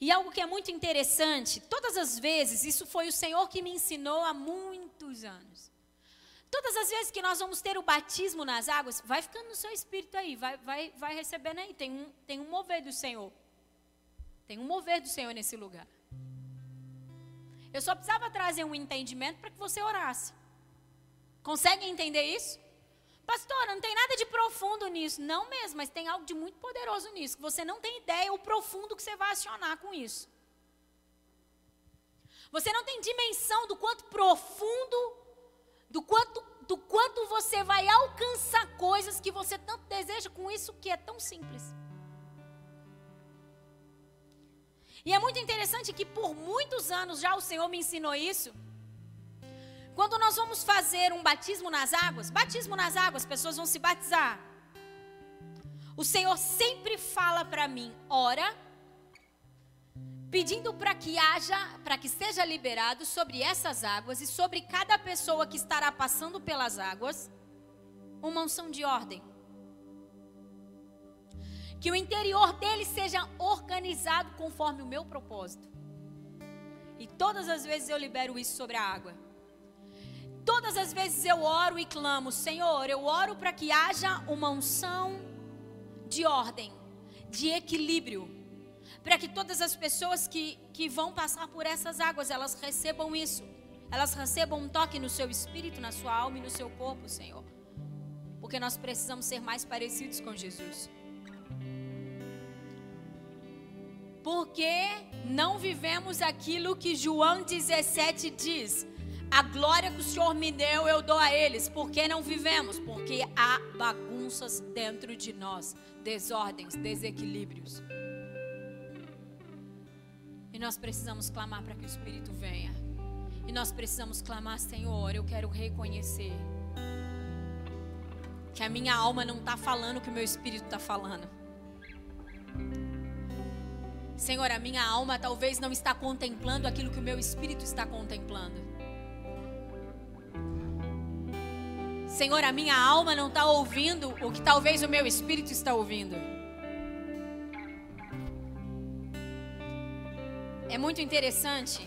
E algo que é muito interessante, todas as vezes, isso foi o Senhor que me ensinou há muitos anos. Todas as vezes que nós vamos ter o batismo nas águas, vai ficando no seu espírito aí, vai, vai, vai recebendo aí. Tem um, tem um mover do Senhor. Tem um mover do Senhor nesse lugar. Eu só precisava trazer um entendimento para que você orasse. Consegue entender isso? Pastora, não tem nada de profundo nisso. Não mesmo, mas tem algo de muito poderoso nisso. Você não tem ideia o profundo que você vai acionar com isso. Você não tem dimensão do quanto profundo, do quanto, do quanto você vai alcançar coisas que você tanto deseja com isso que é tão simples. E é muito interessante que por muitos anos já o Senhor me ensinou isso. Quando nós vamos fazer um batismo nas águas, batismo nas águas, pessoas vão se batizar. O Senhor sempre fala para mim, ora, pedindo para que haja, para que seja liberado sobre essas águas e sobre cada pessoa que estará passando pelas águas, uma unção de ordem. Que o interior dele seja organizado conforme o meu propósito. E todas as vezes eu libero isso sobre a água. Todas as vezes eu oro e clamo, Senhor, eu oro para que haja uma unção de ordem, de equilíbrio, para que todas as pessoas que, que vão passar por essas águas, elas recebam isso, elas recebam um toque no seu espírito, na sua alma e no seu corpo, Senhor, porque nós precisamos ser mais parecidos com Jesus. Porque não vivemos aquilo que João 17 diz a glória que o Senhor me deu, eu dou a eles. Porque não vivemos? Porque há bagunças dentro de nós, desordens, desequilíbrios. E nós precisamos clamar para que o Espírito venha. E nós precisamos clamar, Senhor, eu quero reconhecer que a minha alma não está falando o que o meu espírito está falando. Senhor, a minha alma talvez não está contemplando aquilo que o meu espírito está contemplando. Senhor, a minha alma não está ouvindo o que talvez o meu espírito está ouvindo. É muito interessante.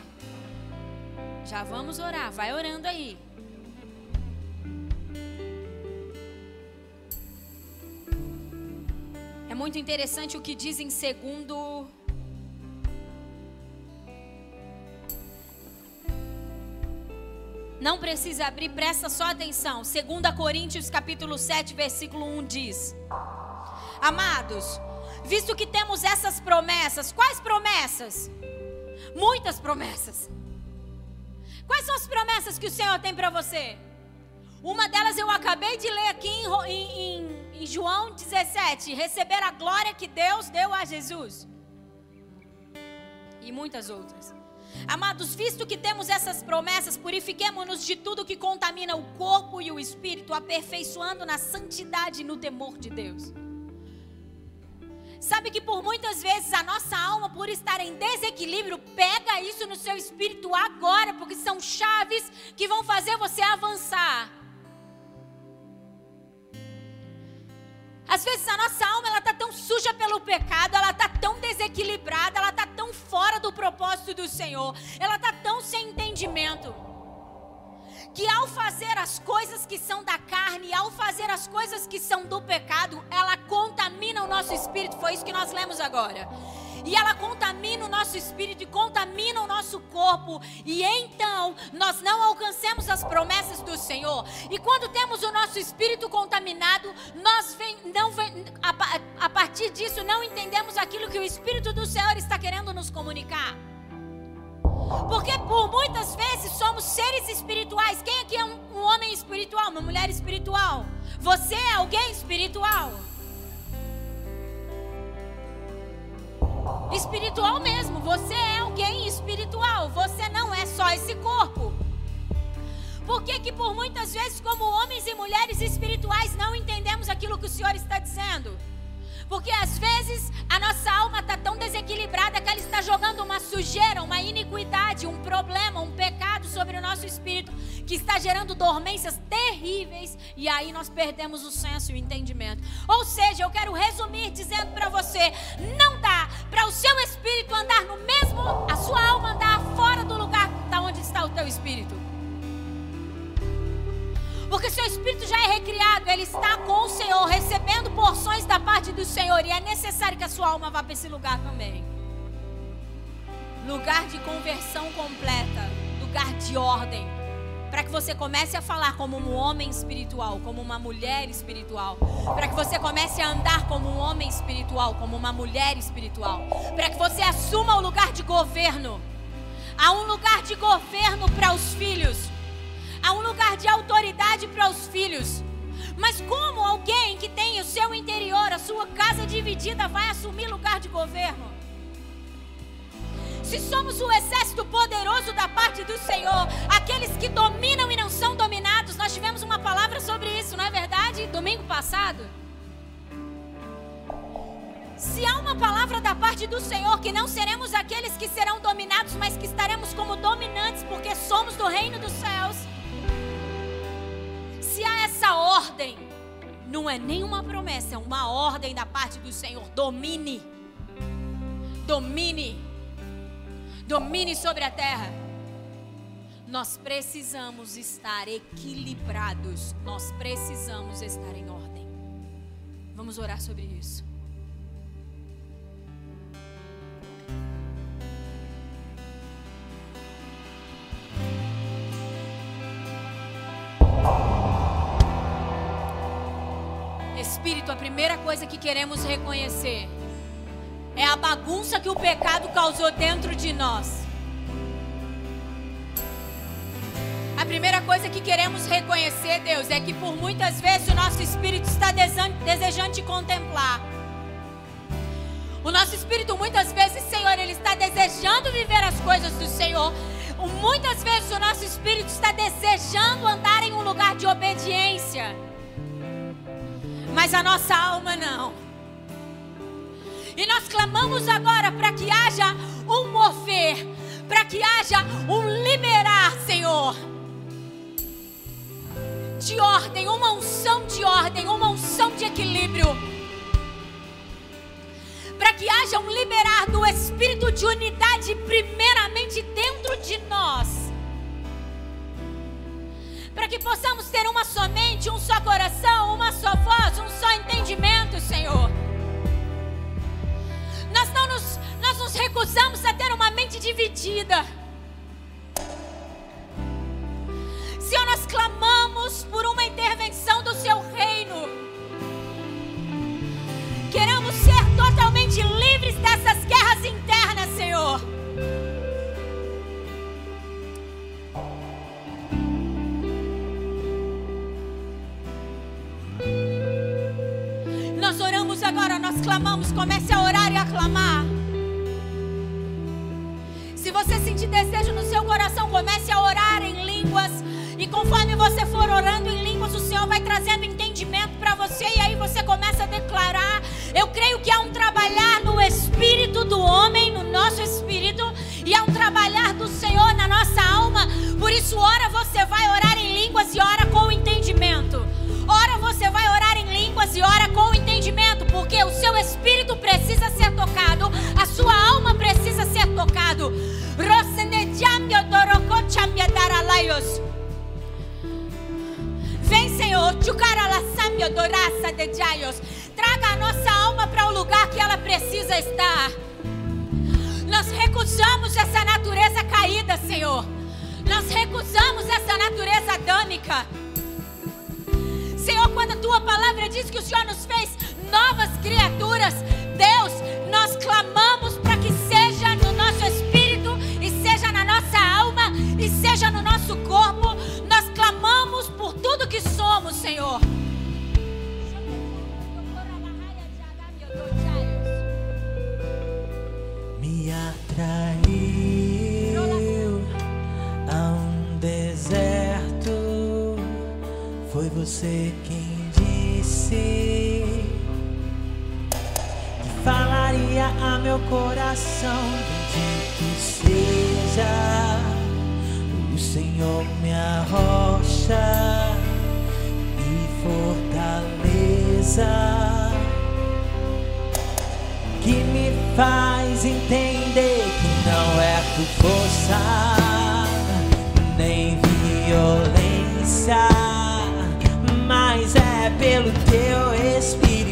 Já vamos orar, vai orando aí. É muito interessante o que diz em segundo Não precisa abrir, presta só atenção. 2 Coríntios capítulo 7, versículo 1 diz: Amados, visto que temos essas promessas, quais promessas? Muitas promessas. Quais são as promessas que o Senhor tem para você? Uma delas eu acabei de ler aqui em, em, em João 17: receber a glória que Deus deu a Jesus. E muitas outras. Amados, visto que temos essas promessas, purifiquemo-nos de tudo que contamina o corpo e o espírito, aperfeiçoando na santidade e no temor de Deus. Sabe que por muitas vezes a nossa alma, por estar em desequilíbrio, pega isso no seu espírito agora, porque são chaves que vão fazer você avançar. Às vezes a nossa alma ela tá tão suja pelo pecado, ela tá tão desequilibrada, ela tá tão fora do propósito do Senhor, ela tá tão sem entendimento que ao fazer as coisas que são da carne, ao fazer as coisas que são do pecado, ela contamina o nosso espírito. Foi isso que nós lemos agora. E ela contamina o nosso espírito e contamina o nosso corpo. E então nós não alcancemos as promessas do Senhor. E quando temos o nosso espírito contaminado, nós vem, não vem, a, a partir disso não entendemos aquilo que o Espírito do Senhor está querendo nos comunicar. Porque por muitas vezes somos seres espirituais. Quem aqui é um, um homem espiritual, uma mulher espiritual? Você é alguém espiritual? Espiritual mesmo, você é alguém espiritual. Você não é só esse corpo. Por que, que por muitas vezes, como homens e mulheres espirituais, não entendemos aquilo que o Senhor está dizendo? Porque às vezes a nossa alma está tão desequilibrada que ela está jogando uma sujeira, uma iniquidade, um problema, um pecado sobre o nosso espírito, que está gerando dormências terríveis, e aí nós perdemos o senso e o entendimento. Ou seja, eu quero resumir dizendo para você: não dá para o seu espírito andar no mesmo, a sua alma andar fora do lugar da onde está o teu espírito. Porque seu espírito já é recriado, ele está com o Senhor, recebendo porções da parte do Senhor. E é necessário que a sua alma vá para esse lugar também lugar de conversão completa, lugar de ordem. Para que você comece a falar como um homem espiritual, como uma mulher espiritual. Para que você comece a andar como um homem espiritual, como uma mulher espiritual. Para que você assuma o lugar de governo. Há um lugar de governo para os filhos Há um lugar de autoridade para os filhos. Mas como alguém que tem o seu interior, a sua casa dividida, vai assumir lugar de governo? Se somos o exército poderoso da parte do Senhor, aqueles que dominam e não são dominados, nós tivemos uma palavra sobre isso, não é verdade? Domingo passado. Se há uma palavra da parte do Senhor que não seremos aqueles que serão dominados, mas que estaremos como dominantes, porque somos do reino dos céus se há essa ordem, não é nenhuma promessa, é uma ordem da parte do Senhor. Domine. Domine. Domine sobre a terra. Nós precisamos estar equilibrados. Nós precisamos estar em ordem. Vamos orar sobre isso. A primeira coisa que queremos reconhecer é a bagunça que o pecado causou dentro de nós. A primeira coisa que queremos reconhecer, Deus, é que por muitas vezes o nosso espírito está desejando te contemplar. O nosso espírito, muitas vezes, Senhor, ele está desejando viver as coisas do Senhor. Muitas vezes o nosso espírito está desejando andar em um lugar de obediência mas a nossa alma não. E nós clamamos agora para que haja um mover, para que haja um liberar, Senhor, de ordem, uma unção de ordem, uma unção de equilíbrio. Para que haja um liberar do espírito de unidade, primeiramente dentro de nós para que possamos ter uma só mente, um só coração, uma só voz, um só entendimento, Senhor. Nós não nos, nós nos recusamos a ter uma mente dividida. Senhor, nós clamamos por uma intervenção do Seu reino. Queremos ser totalmente livres dessas guerras internas, Senhor. agora, nós clamamos. Comece a orar e a clamar. Se você sentir desejo no seu coração, comece a orar em línguas. E conforme você for orando em línguas, o Senhor vai trazendo entendimento para você. E aí você começa a declarar. Eu creio que há um trabalhar no espírito do homem, no nosso espírito, e há um trabalhar do Senhor na nossa alma. Por isso, ora você vai orar em línguas e ora com entendimento. Ora você vai orar em línguas e ora com entendimento. Traga a nossa alma para o lugar que ela precisa estar. Nós recusamos essa natureza caída, Senhor. Nós recusamos essa natureza adâmica. Senhor, quando a tua palavra diz que o Senhor nos fez novas criaturas, Deus, nós clamamos para que seja no nosso espírito e seja na nossa alma e seja no nosso corpo. Nós clamamos por tudo que somos, Senhor.
Atraiu a um deserto. Foi você quem disse que falaria a meu coração. Bendito seja o Senhor, minha rocha e fortaleza que me faz entender que não é por força nem violência, mas é pelo teu espírito.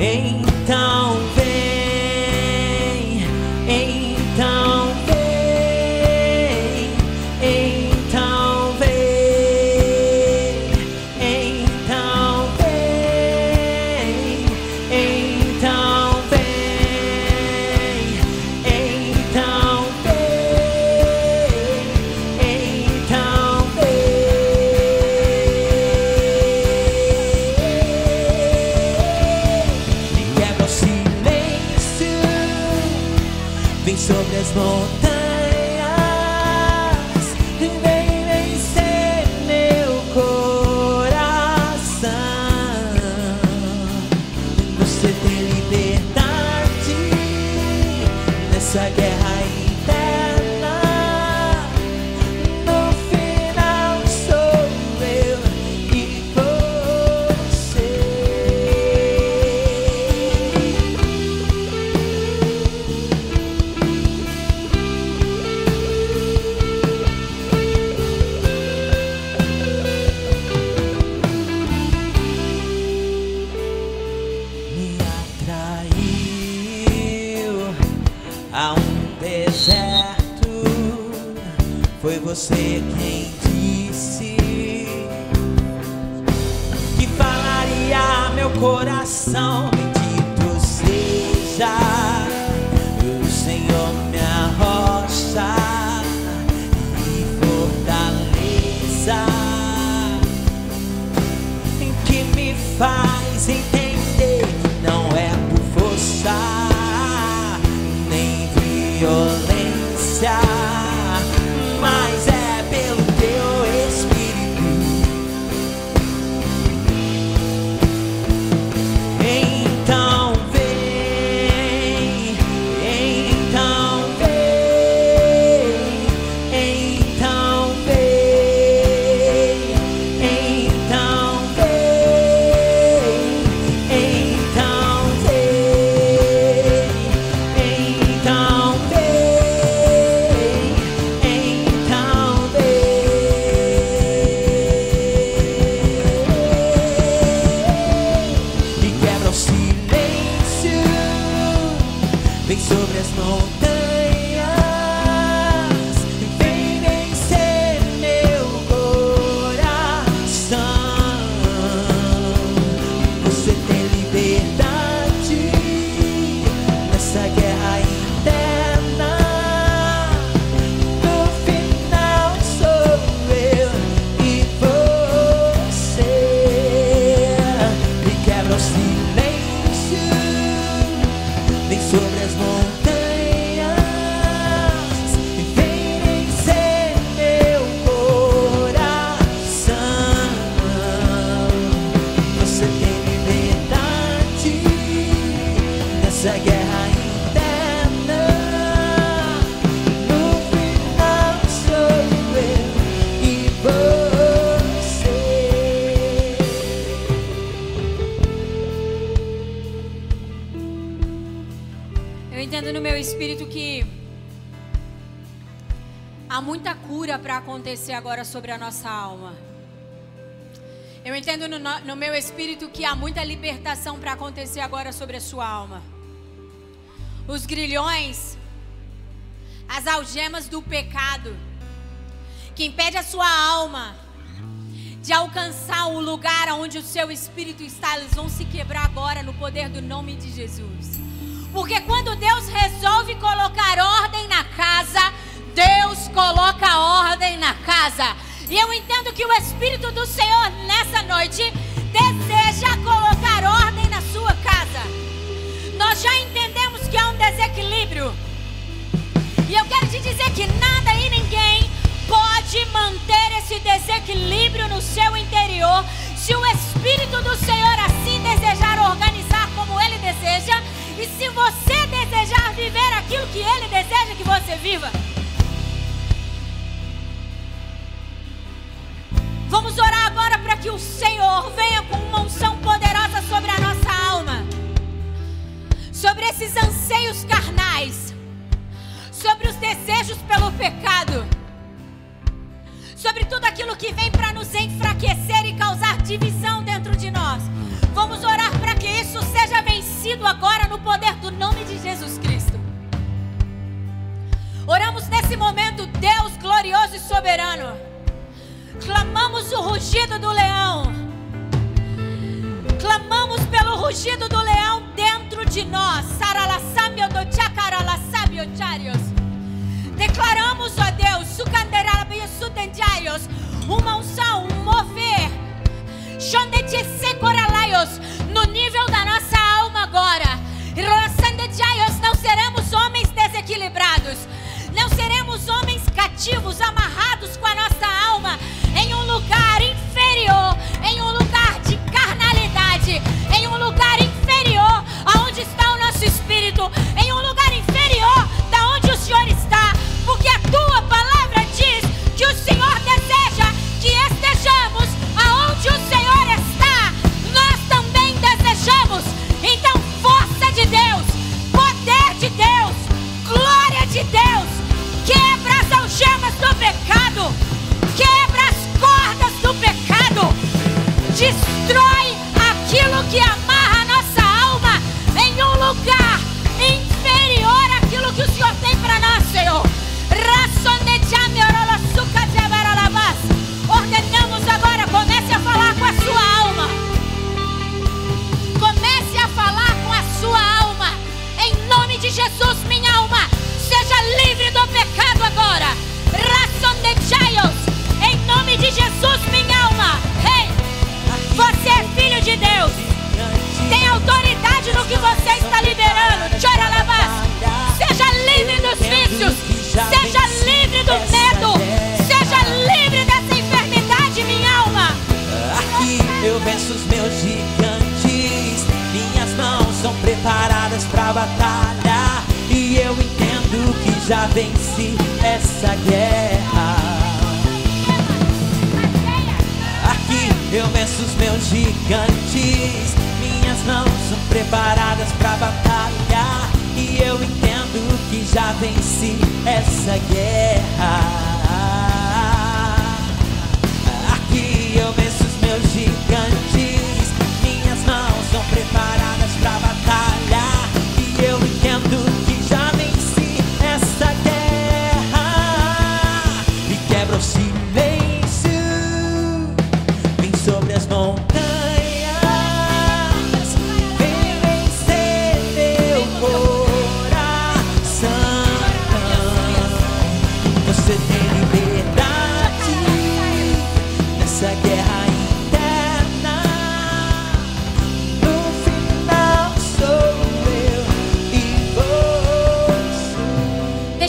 Então vem, nessa guerra Essa guerra interna no final sou eu você. Eu
entendo no meu espírito que há muita cura para acontecer agora sobre a nossa alma. Eu entendo no, no, meu espírito que há muita libertação para acontecer agora sobre a sua alma. Os grilhões, as algemas do pecado, que impede a sua alma de alcançar o lugar onde o seu espírito está, eles vão se quebrar agora no poder do nome de Jesus. Porque quando Deus resolve colocar ordem na casa, Deus coloca ordem na casa. E eu entendo que o Espírito do Senhor nessa noite deseja colocar ordem na sua casa. Nós já entendemos que há um desequilíbrio. E eu quero te dizer que nada e ninguém pode manter esse desequilíbrio no seu interior se o Espírito do Senhor assim desejar organizar como ele deseja e se você desejar viver aquilo que ele deseja que você viva. Vamos orar agora para que o Senhor venha com uma unção poderosa sobre a nossa alma, sobre esses anseios carnais, sobre os desejos pelo pecado, sobre tudo aquilo que vem para nos enfraquecer e causar divisão dentro de nós. Vamos orar para que isso seja vencido agora no poder do nome de Jesus Cristo. Oramos nesse momento, Deus glorioso e soberano. Clamamos o rugido do leão. Clamamos pelo rugido do leão dentro de nós. Declaramos, ó Deus, uma unção, um mover. No nível da nossa alma agora. Não seremos homens desequilibrados. Não seremos homens cativos, amarrados com a nossa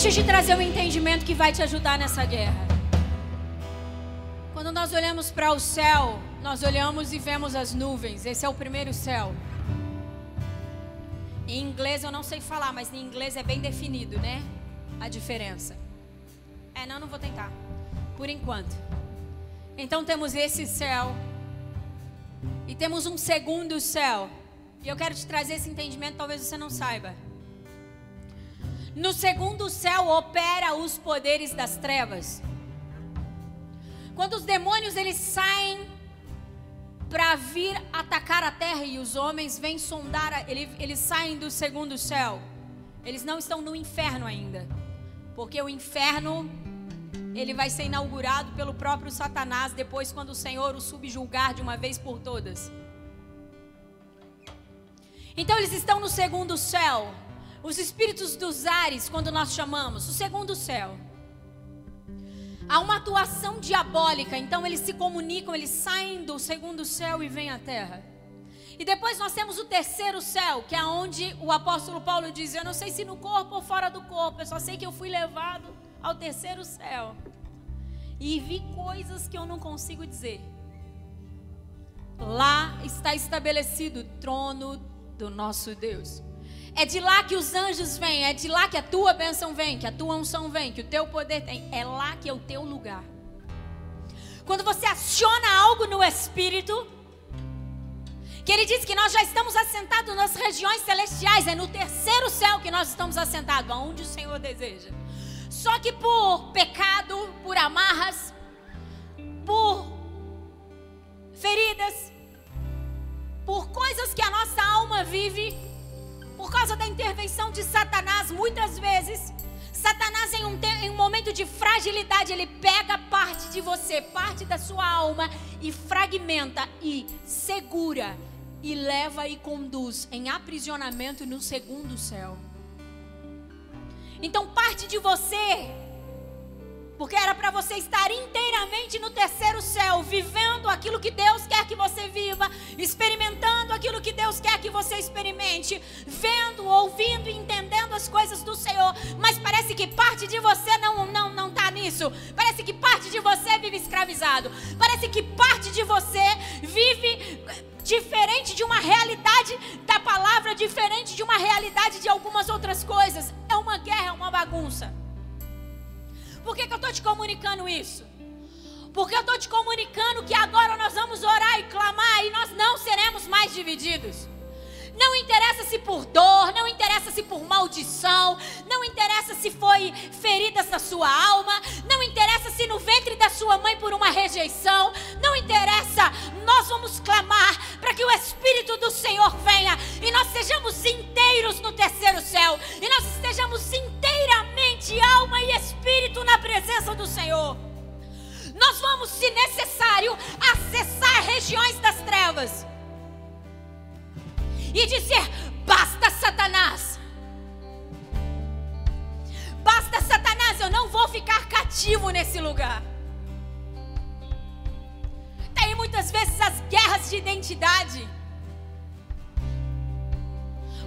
Deixa eu te trazer um entendimento que vai te ajudar nessa guerra. Quando nós olhamos para o céu, nós olhamos e vemos as nuvens. Esse é o primeiro céu. Em inglês eu não sei falar, mas em inglês é bem definido, né? A diferença. É, não, não vou tentar. Por enquanto. Então temos esse céu. E temos um segundo céu. E eu quero te trazer esse entendimento, talvez você não saiba. No segundo céu opera os poderes das trevas. Quando os demônios eles saem para vir atacar a terra e os homens vêm sondar, eles, eles saem do segundo céu. Eles não estão no inferno ainda. Porque o inferno ele vai ser inaugurado pelo próprio Satanás depois quando o Senhor o subjulgar de uma vez por todas. Então eles estão no segundo céu. Os espíritos dos ares, quando nós chamamos, o segundo céu. Há uma atuação diabólica, então eles se comunicam, eles saem do segundo céu e vêm à terra. E depois nós temos o terceiro céu, que é onde o apóstolo Paulo diz: Eu não sei se no corpo ou fora do corpo, eu só sei que eu fui levado ao terceiro céu. E vi coisas que eu não consigo dizer. Lá está estabelecido o trono do nosso Deus. É de lá que os anjos vêm, é de lá que a tua bênção vem, que a tua unção vem, que o teu poder tem. É lá que é o teu lugar. Quando você aciona algo no Espírito, que ele diz que nós já estamos assentados nas regiões celestiais, é no terceiro céu que nós estamos assentados, aonde o Senhor deseja. Só que por pecado, por amarras, por feridas, por coisas que a nossa alma vive, por causa da intervenção de Satanás, muitas vezes, Satanás, em um, em um, momento de fragilidade, ele pega parte de você, parte da sua alma, e fragmenta e segura, e leva e conduz em aprisionamento no segundo céu. Então, parte de você para você estar inteiramente no terceiro céu, vivendo aquilo que Deus quer que você viva, experimentando aquilo que Deus quer que você experimente, vendo, ouvindo e entendendo as coisas do Senhor. Mas parece que parte de você não não não tá nisso. Parece que parte de você vive escravizado. Parece que parte de você vive diferente de uma realidade da palavra, diferente de uma realidade de algumas outras coisas. É uma guerra, é uma bagunça. Por que, que eu estou te comunicando isso? Porque eu estou te comunicando que agora nós vamos orar e clamar e nós não seremos mais divididos. Não interessa se por dor, não interessa se por maldição, não interessa se foi ferida essa sua alma, não interessa se no ventre da sua mãe por uma rejeição, não interessa. Nós vamos clamar para que o Espírito do Senhor venha e nós sejamos inteiros no terceiro céu e nós estejamos inteiramente alma e espírito na presença do Senhor. Nós vamos, se necessário, acessar regiões das trevas e dizer: basta, Satanás. Basta, Satanás, eu não vou ficar cativo nesse lugar. Tem muitas vezes as guerras de identidade.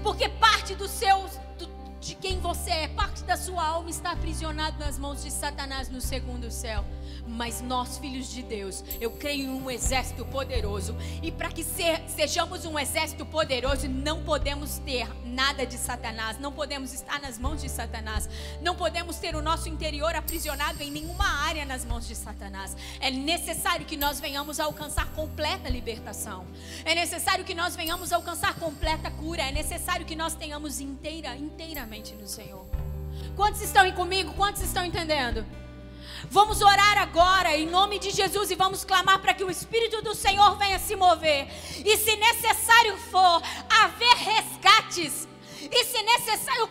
Porque parte do seu do, de quem você é, parte da sua alma está aprisionado nas mãos de Satanás no segundo céu. Mas nós, filhos de Deus, eu creio em um exército poderoso. E para que sejamos um exército poderoso, não podemos ter nada de Satanás, não podemos estar nas mãos de Satanás, não podemos ter o nosso interior aprisionado em nenhuma área nas mãos de Satanás. É necessário que nós venhamos a alcançar completa libertação. É necessário que nós venhamos a alcançar completa cura. É necessário que nós tenhamos inteira, inteiramente no Senhor. Quantos estão comigo? Quantos estão entendendo? Vamos orar agora em nome de Jesus e vamos clamar para que o Espírito do Senhor venha se mover. E se necessário for haver resgates, e se necessário,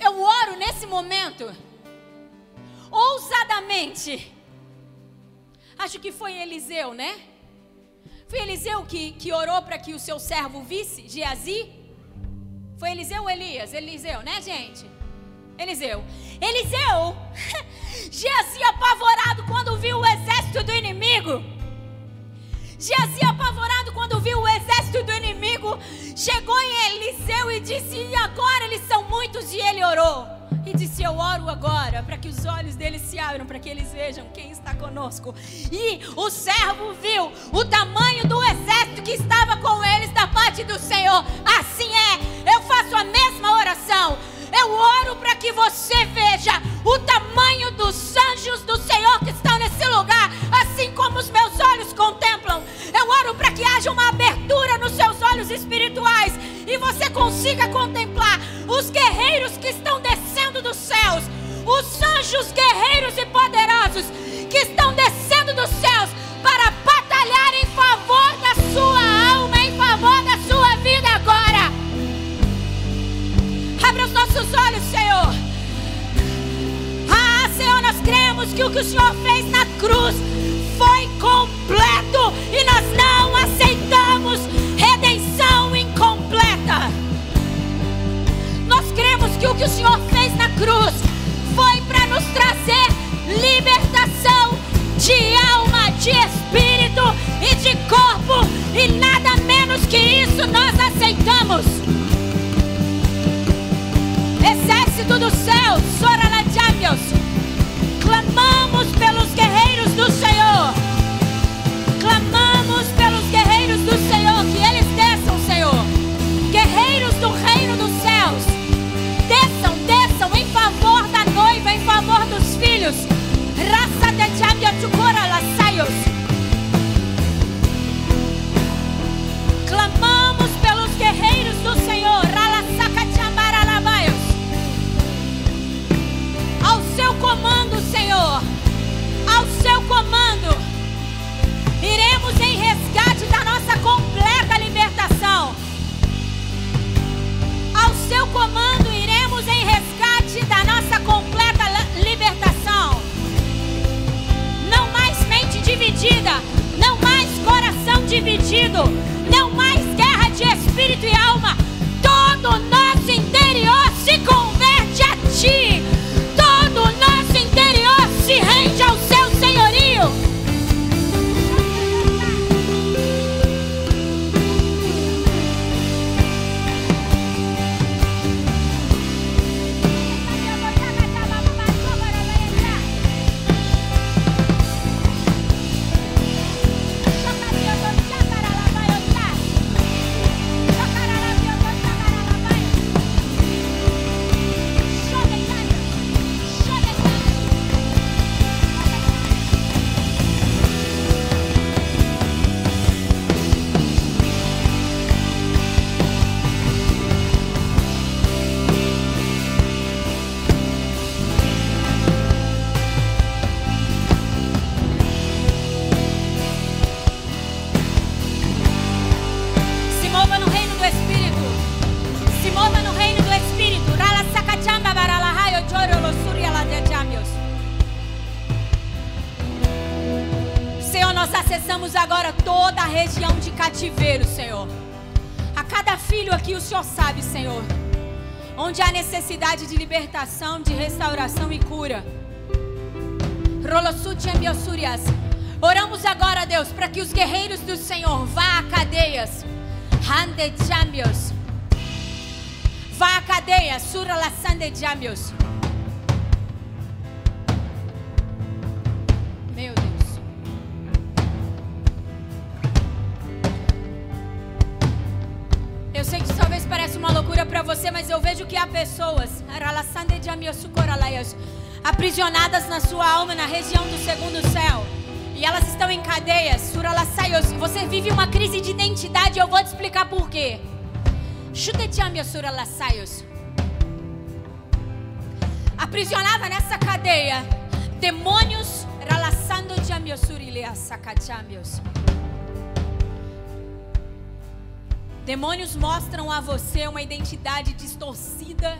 eu oro nesse momento, ousadamente. Acho que foi Eliseu, né? Foi Eliseu que, que orou para que o seu servo visse, Geazi? Foi Eliseu ou Elias? Eliseu, né, gente? Eliseu. Eliseu, *laughs* Geazi apavorado quando viu o exército do inimigo. Geazi apavorado quando viu o exército do inimigo, chegou em Eliseu e disse: E agora eles são muitos? E ele orou. E disse: Eu oro agora para que os olhos deles se abram, para que eles vejam quem está conosco. E o servo viu o tamanho do exército que estava com eles da parte do Senhor. Assim é, eu faço a mesma oração. Eu oro para que você veja o tamanho dos anjos do Senhor que estão nesse lugar, assim como os meus olhos contemplam. Eu oro para que haja uma abertura nos seus olhos espirituais e você consiga contemplar os guerreiros que estão descendo dos céus, os anjos guerreiros e poderosos que estão descendo dos céus para batalhar em favor nossos olhos, Senhor. Ah, Senhor, nós cremos que o que o Senhor fez na cruz foi completo e nós não aceitamos redenção incompleta. Nós cremos que o que o Senhor fez na cruz foi para nos trazer libertação de alma, de espírito e de corpo, e nada menos que isso nós aceitamos. Exército do céu, Soralajamios, clamamos pelos guerreiros do Senhor. Clamamos pelos guerreiros do Senhor, que eles desçam, Senhor. Guerreiros do reino dos céus. Desçam, desçam em favor da noiva, em favor dos filhos. Raça de Jamia comando. Iremos em resgate da nossa completa libertação. Ao seu comando, iremos em resgate da nossa completa de libertação, de restauração e cura. Oramos agora, Deus, para que os guerreiros do Senhor vá a cadeias. Vá a cadeia, Sura Chambios. Meu aprisionadas na sua alma na região do segundo céu. E elas estão em cadeias. Você vive uma crise de identidade, eu vou te explicar por quê. Aprisionada nessa cadeia, demônios. Demônios mostram a você uma identidade distorcida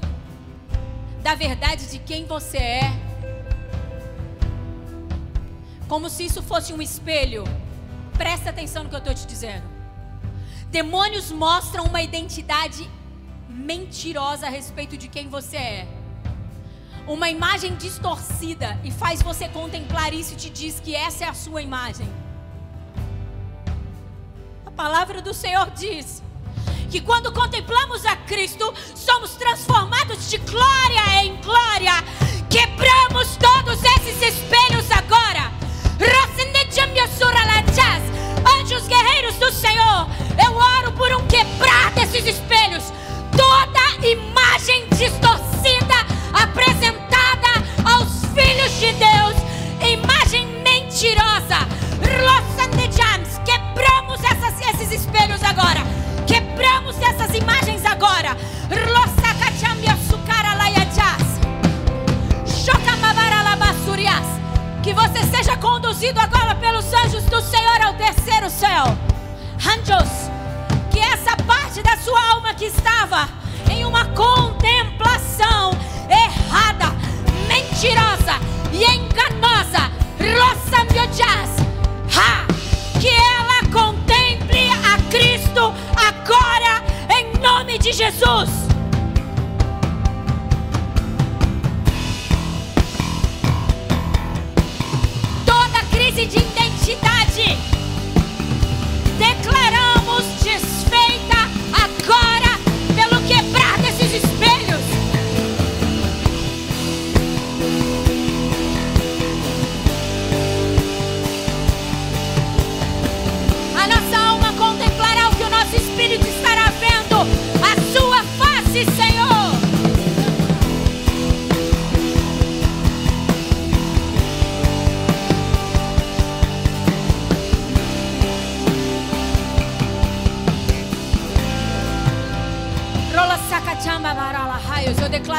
da verdade de quem você é. Como se isso fosse um espelho. Presta atenção no que eu estou te dizendo. Demônios mostram uma identidade mentirosa a respeito de quem você é. Uma imagem distorcida e faz você contemplar isso e te diz que essa é a sua imagem. A palavra do Senhor diz que quando contemplamos a Cristo, somos transformados de glória em glória. Quebramos todos esses espelhos agora. Anjos guerreiros do Senhor, eu oro por um quebrar desses espelhos. Toda imagem distorcida apresentada aos filhos de Deus, imagem mentirosa. Quebramos essas- esses espelhos agora. Quebramos as imagens agora. Que você seja conduzido agora pelos anjos do Senhor ao terceiro céu. Anjos, que essa parte da sua alma que estava em uma contemplação errada, mentirosa e enganosa, ha, que ela contemple a Cristo agora em nome de Jesus. Crise de identidade. Declaramos desfeita agora pelo quebrar desses espelhos. A nossa alma contemplará o que o nosso espírito estará vendo. A sua face, Senhor.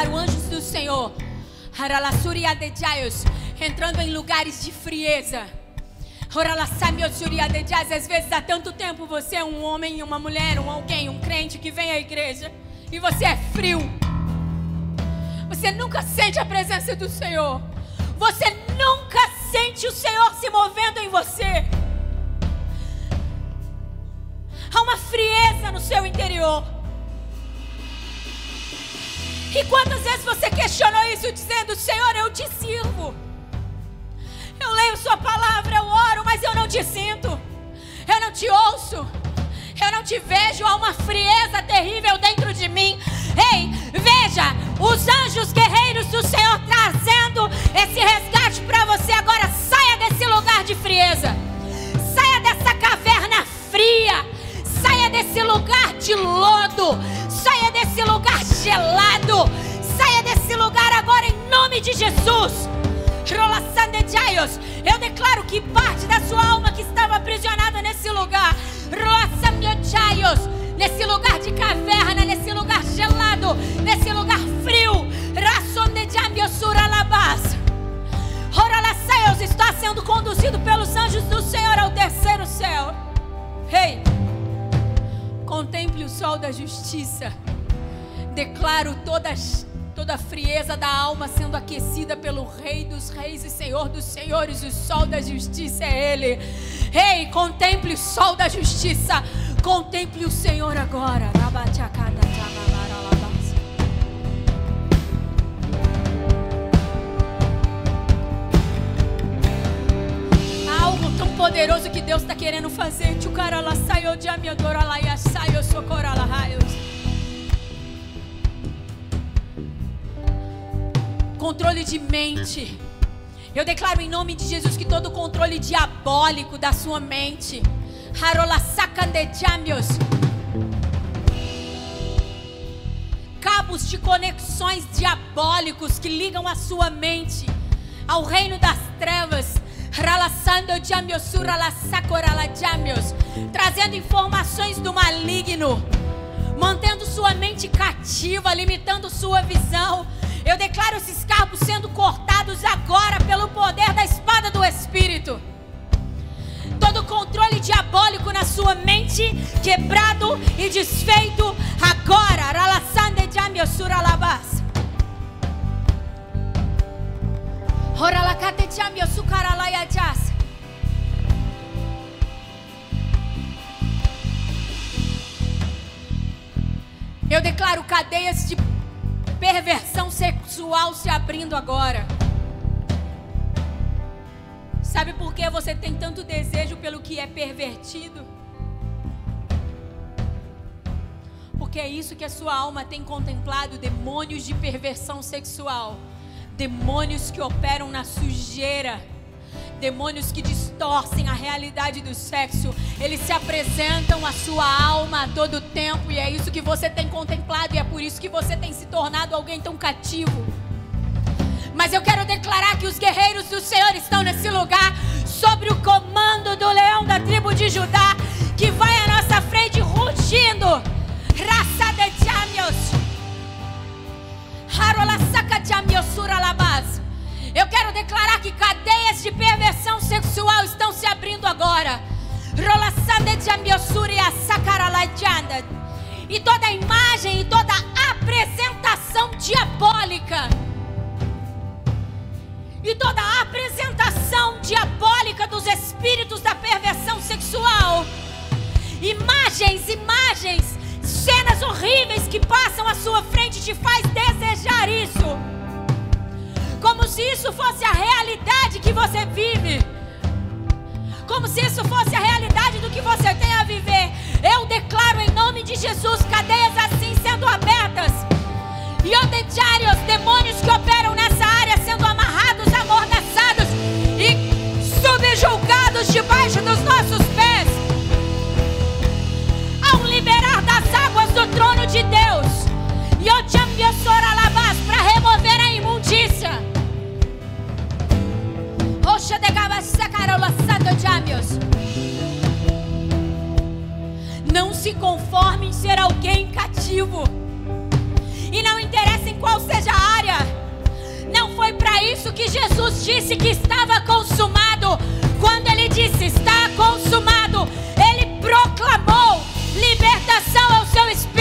Eu declaro anjos do Senhor. Entrando em lugares de frieza. Às vezes há tanto tempo você é um homem, uma mulher, um alguém, um crente que vem à igreja e você é frio. Você nunca sente a presença do Senhor. Você nunca sente o Senhor se movendo em você. Há uma frieza no seu interior. E quantas vezes você questionou isso dizendo: Senhor, eu te sirvo. Eu leio Sua palavra, eu oro, mas eu não te sinto. Eu não te ouço. Eu não te vejo. Há uma frieza terrível dentro de mim. Ei, veja, os anjos guerreiros do Senhor trazendo esse resgate para você. Agora saia desse lugar de frieza. Saia dessa caverna fria. Saia desse lugar de lodo Saia desse lugar gelado. Saia desse lugar agora em nome de Jesus. Eu declaro que parte da sua alma que estava aprisionada nesse lugar, nesse lugar de caverna, nesse lugar gelado, nesse lugar frio, está sendo conduzido pelos anjos do Senhor ao terceiro céu. Ei! Hey. Contemple o sol da justiça. Declaro toda, toda a frieza da alma sendo aquecida pelo Rei dos Reis e Senhor dos Senhores. O sol da justiça é Ele. Ei, contemple o sol da justiça. Contemple o Senhor agora. Poderoso que Deus está querendo fazer. Controle de mente. Eu declaro em nome de Jesus que todo controle diabólico da sua mente. Cabos de conexões diabólicos que ligam a sua mente ao reino das trevas trazendo informações do maligno, mantendo sua mente cativa, limitando sua visão. Eu declaro esses cabos sendo cortados agora pelo poder da espada do Espírito. Todo controle diabólico na sua mente quebrado e desfeito agora. Ralasande Jamiosura Labas. Eu declaro cadeias de perversão sexual se abrindo agora. Sabe por que você tem tanto desejo pelo que é pervertido? Porque é isso que a sua alma tem contemplado demônios de perversão sexual demônios que operam na sujeira, demônios que distorcem a realidade do sexo, eles se apresentam à sua alma a todo tempo e é isso que você tem contemplado e é por isso que você tem se tornado alguém tão cativo. Mas eu quero declarar que os guerreiros do Senhor estão nesse lugar, sobre o comando do leão da tribo de Judá, que vai à nossa frente rugindo. Raça eu quero declarar que cadeias de perversão sexual estão se abrindo agora. E toda imagem e toda apresentação diabólica. E toda apresentação diabólica dos espíritos da perversão sexual. Imagens, imagens cenas horríveis que passam à sua frente te faz desejar isso. Como se isso fosse a realidade que você vive. Como se isso fosse a realidade do que você tem a viver. Eu declaro em nome de Jesus cadeias assim sendo abertas. E odediários, demônios que operam nessa área sendo amarrados, amordaçados e subjugados debaixo dos nossos trono de Deus. Para remover a imundícia. Oxa de. Não se conforme em ser alguém cativo. E não interessa em qual seja a área. Não foi para isso que Jesus disse que estava consumado. Quando ele disse está consumado, ele proclamou libertação ao seu espírito,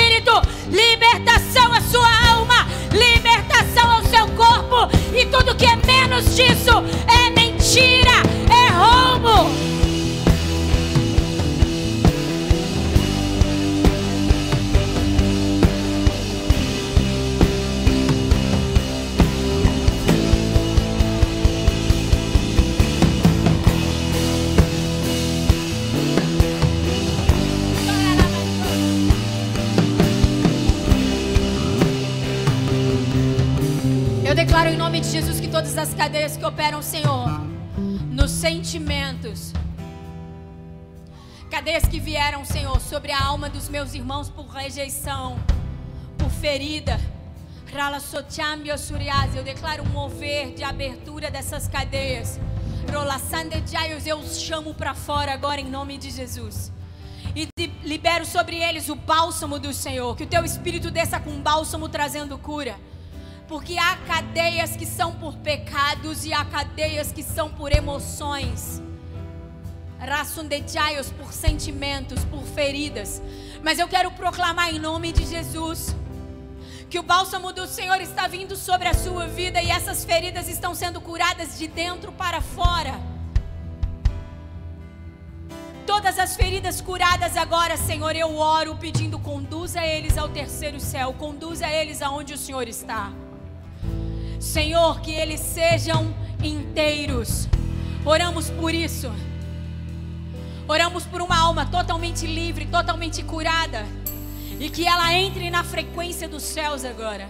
libertação à sua alma, libertação ao seu corpo. E tudo que é menos disso é mentira, Jesus que todas as cadeias que operam, Senhor, nos sentimentos, cadeias que vieram, Senhor, sobre a alma dos meus irmãos por rejeição, por ferida, eu declaro um mover de abertura dessas cadeias. Eu os chamo para fora agora em nome de Jesus. E libero sobre eles o bálsamo do Senhor. Que o teu espírito desça com bálsamo trazendo cura. Porque há cadeias que são por pecados e há cadeias que são por emoções. Rassundetiaios por sentimentos, por feridas. Mas eu quero proclamar em nome de Jesus que o bálsamo do Senhor está vindo sobre a sua vida e essas feridas estão sendo curadas de dentro para fora. Todas as feridas curadas agora, Senhor, eu oro pedindo: conduza eles ao terceiro céu, conduza eles aonde o Senhor está. Senhor, que eles sejam inteiros. Oramos por isso. Oramos por uma alma totalmente livre, totalmente curada. E que ela entre na frequência dos céus agora.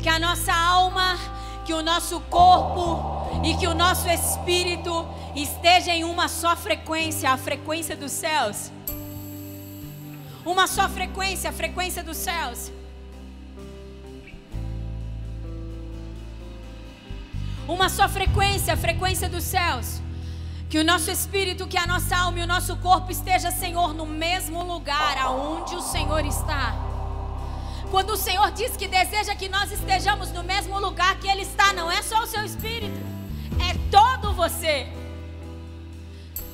Que a nossa alma, que o nosso corpo e que o nosso espírito esteja em uma só frequência, a frequência dos céus. Uma só frequência, a frequência dos céus. Uma só frequência, a frequência dos céus. Que o nosso espírito, que a nossa alma e o nosso corpo esteja, Senhor, no mesmo lugar aonde o Senhor está. Quando o Senhor diz que deseja que nós estejamos no mesmo lugar que Ele está, não é só o seu espírito, é todo você.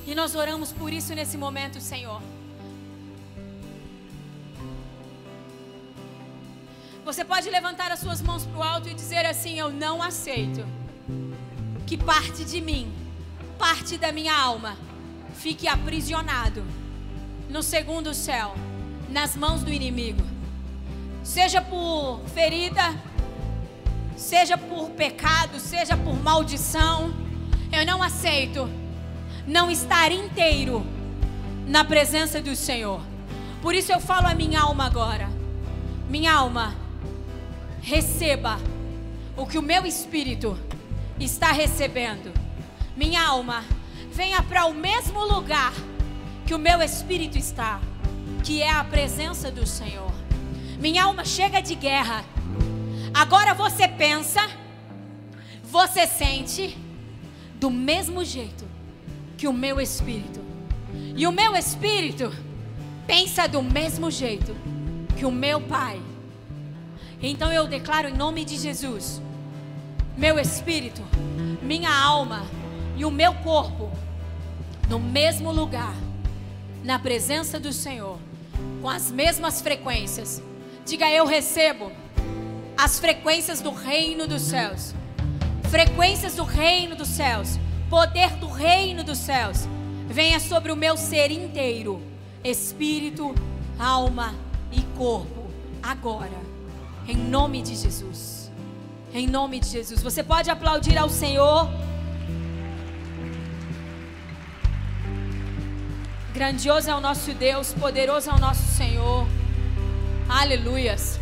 E nós oramos por isso nesse momento, Senhor. Você pode levantar as suas mãos para o alto e dizer assim: Eu não aceito que parte de mim, parte da minha alma, fique aprisionado no segundo céu, nas mãos do inimigo. Seja por ferida, seja por pecado, seja por maldição, eu não aceito não estar inteiro na presença do Senhor. Por isso eu falo a minha alma agora. Minha alma, receba o que o meu espírito está recebendo. Minha alma, venha para o mesmo lugar que o meu espírito está, que é a presença do Senhor. Minha alma chega de guerra. Agora você pensa, você sente do mesmo jeito que o meu espírito. E o meu espírito pensa do mesmo jeito que o meu Pai. Então eu declaro em nome de Jesus meu espírito, minha alma e o meu corpo no mesmo lugar, na presença do Senhor, com as mesmas frequências. Diga: Eu recebo as frequências do reino dos céus. Frequências do reino dos céus. Poder do reino dos céus. Venha sobre o meu ser inteiro, espírito, alma e corpo, agora, em nome de Jesus. Em nome de Jesus. Você pode aplaudir ao Senhor. Grandioso é o nosso Deus, poderoso é o nosso Senhor. Aleluias.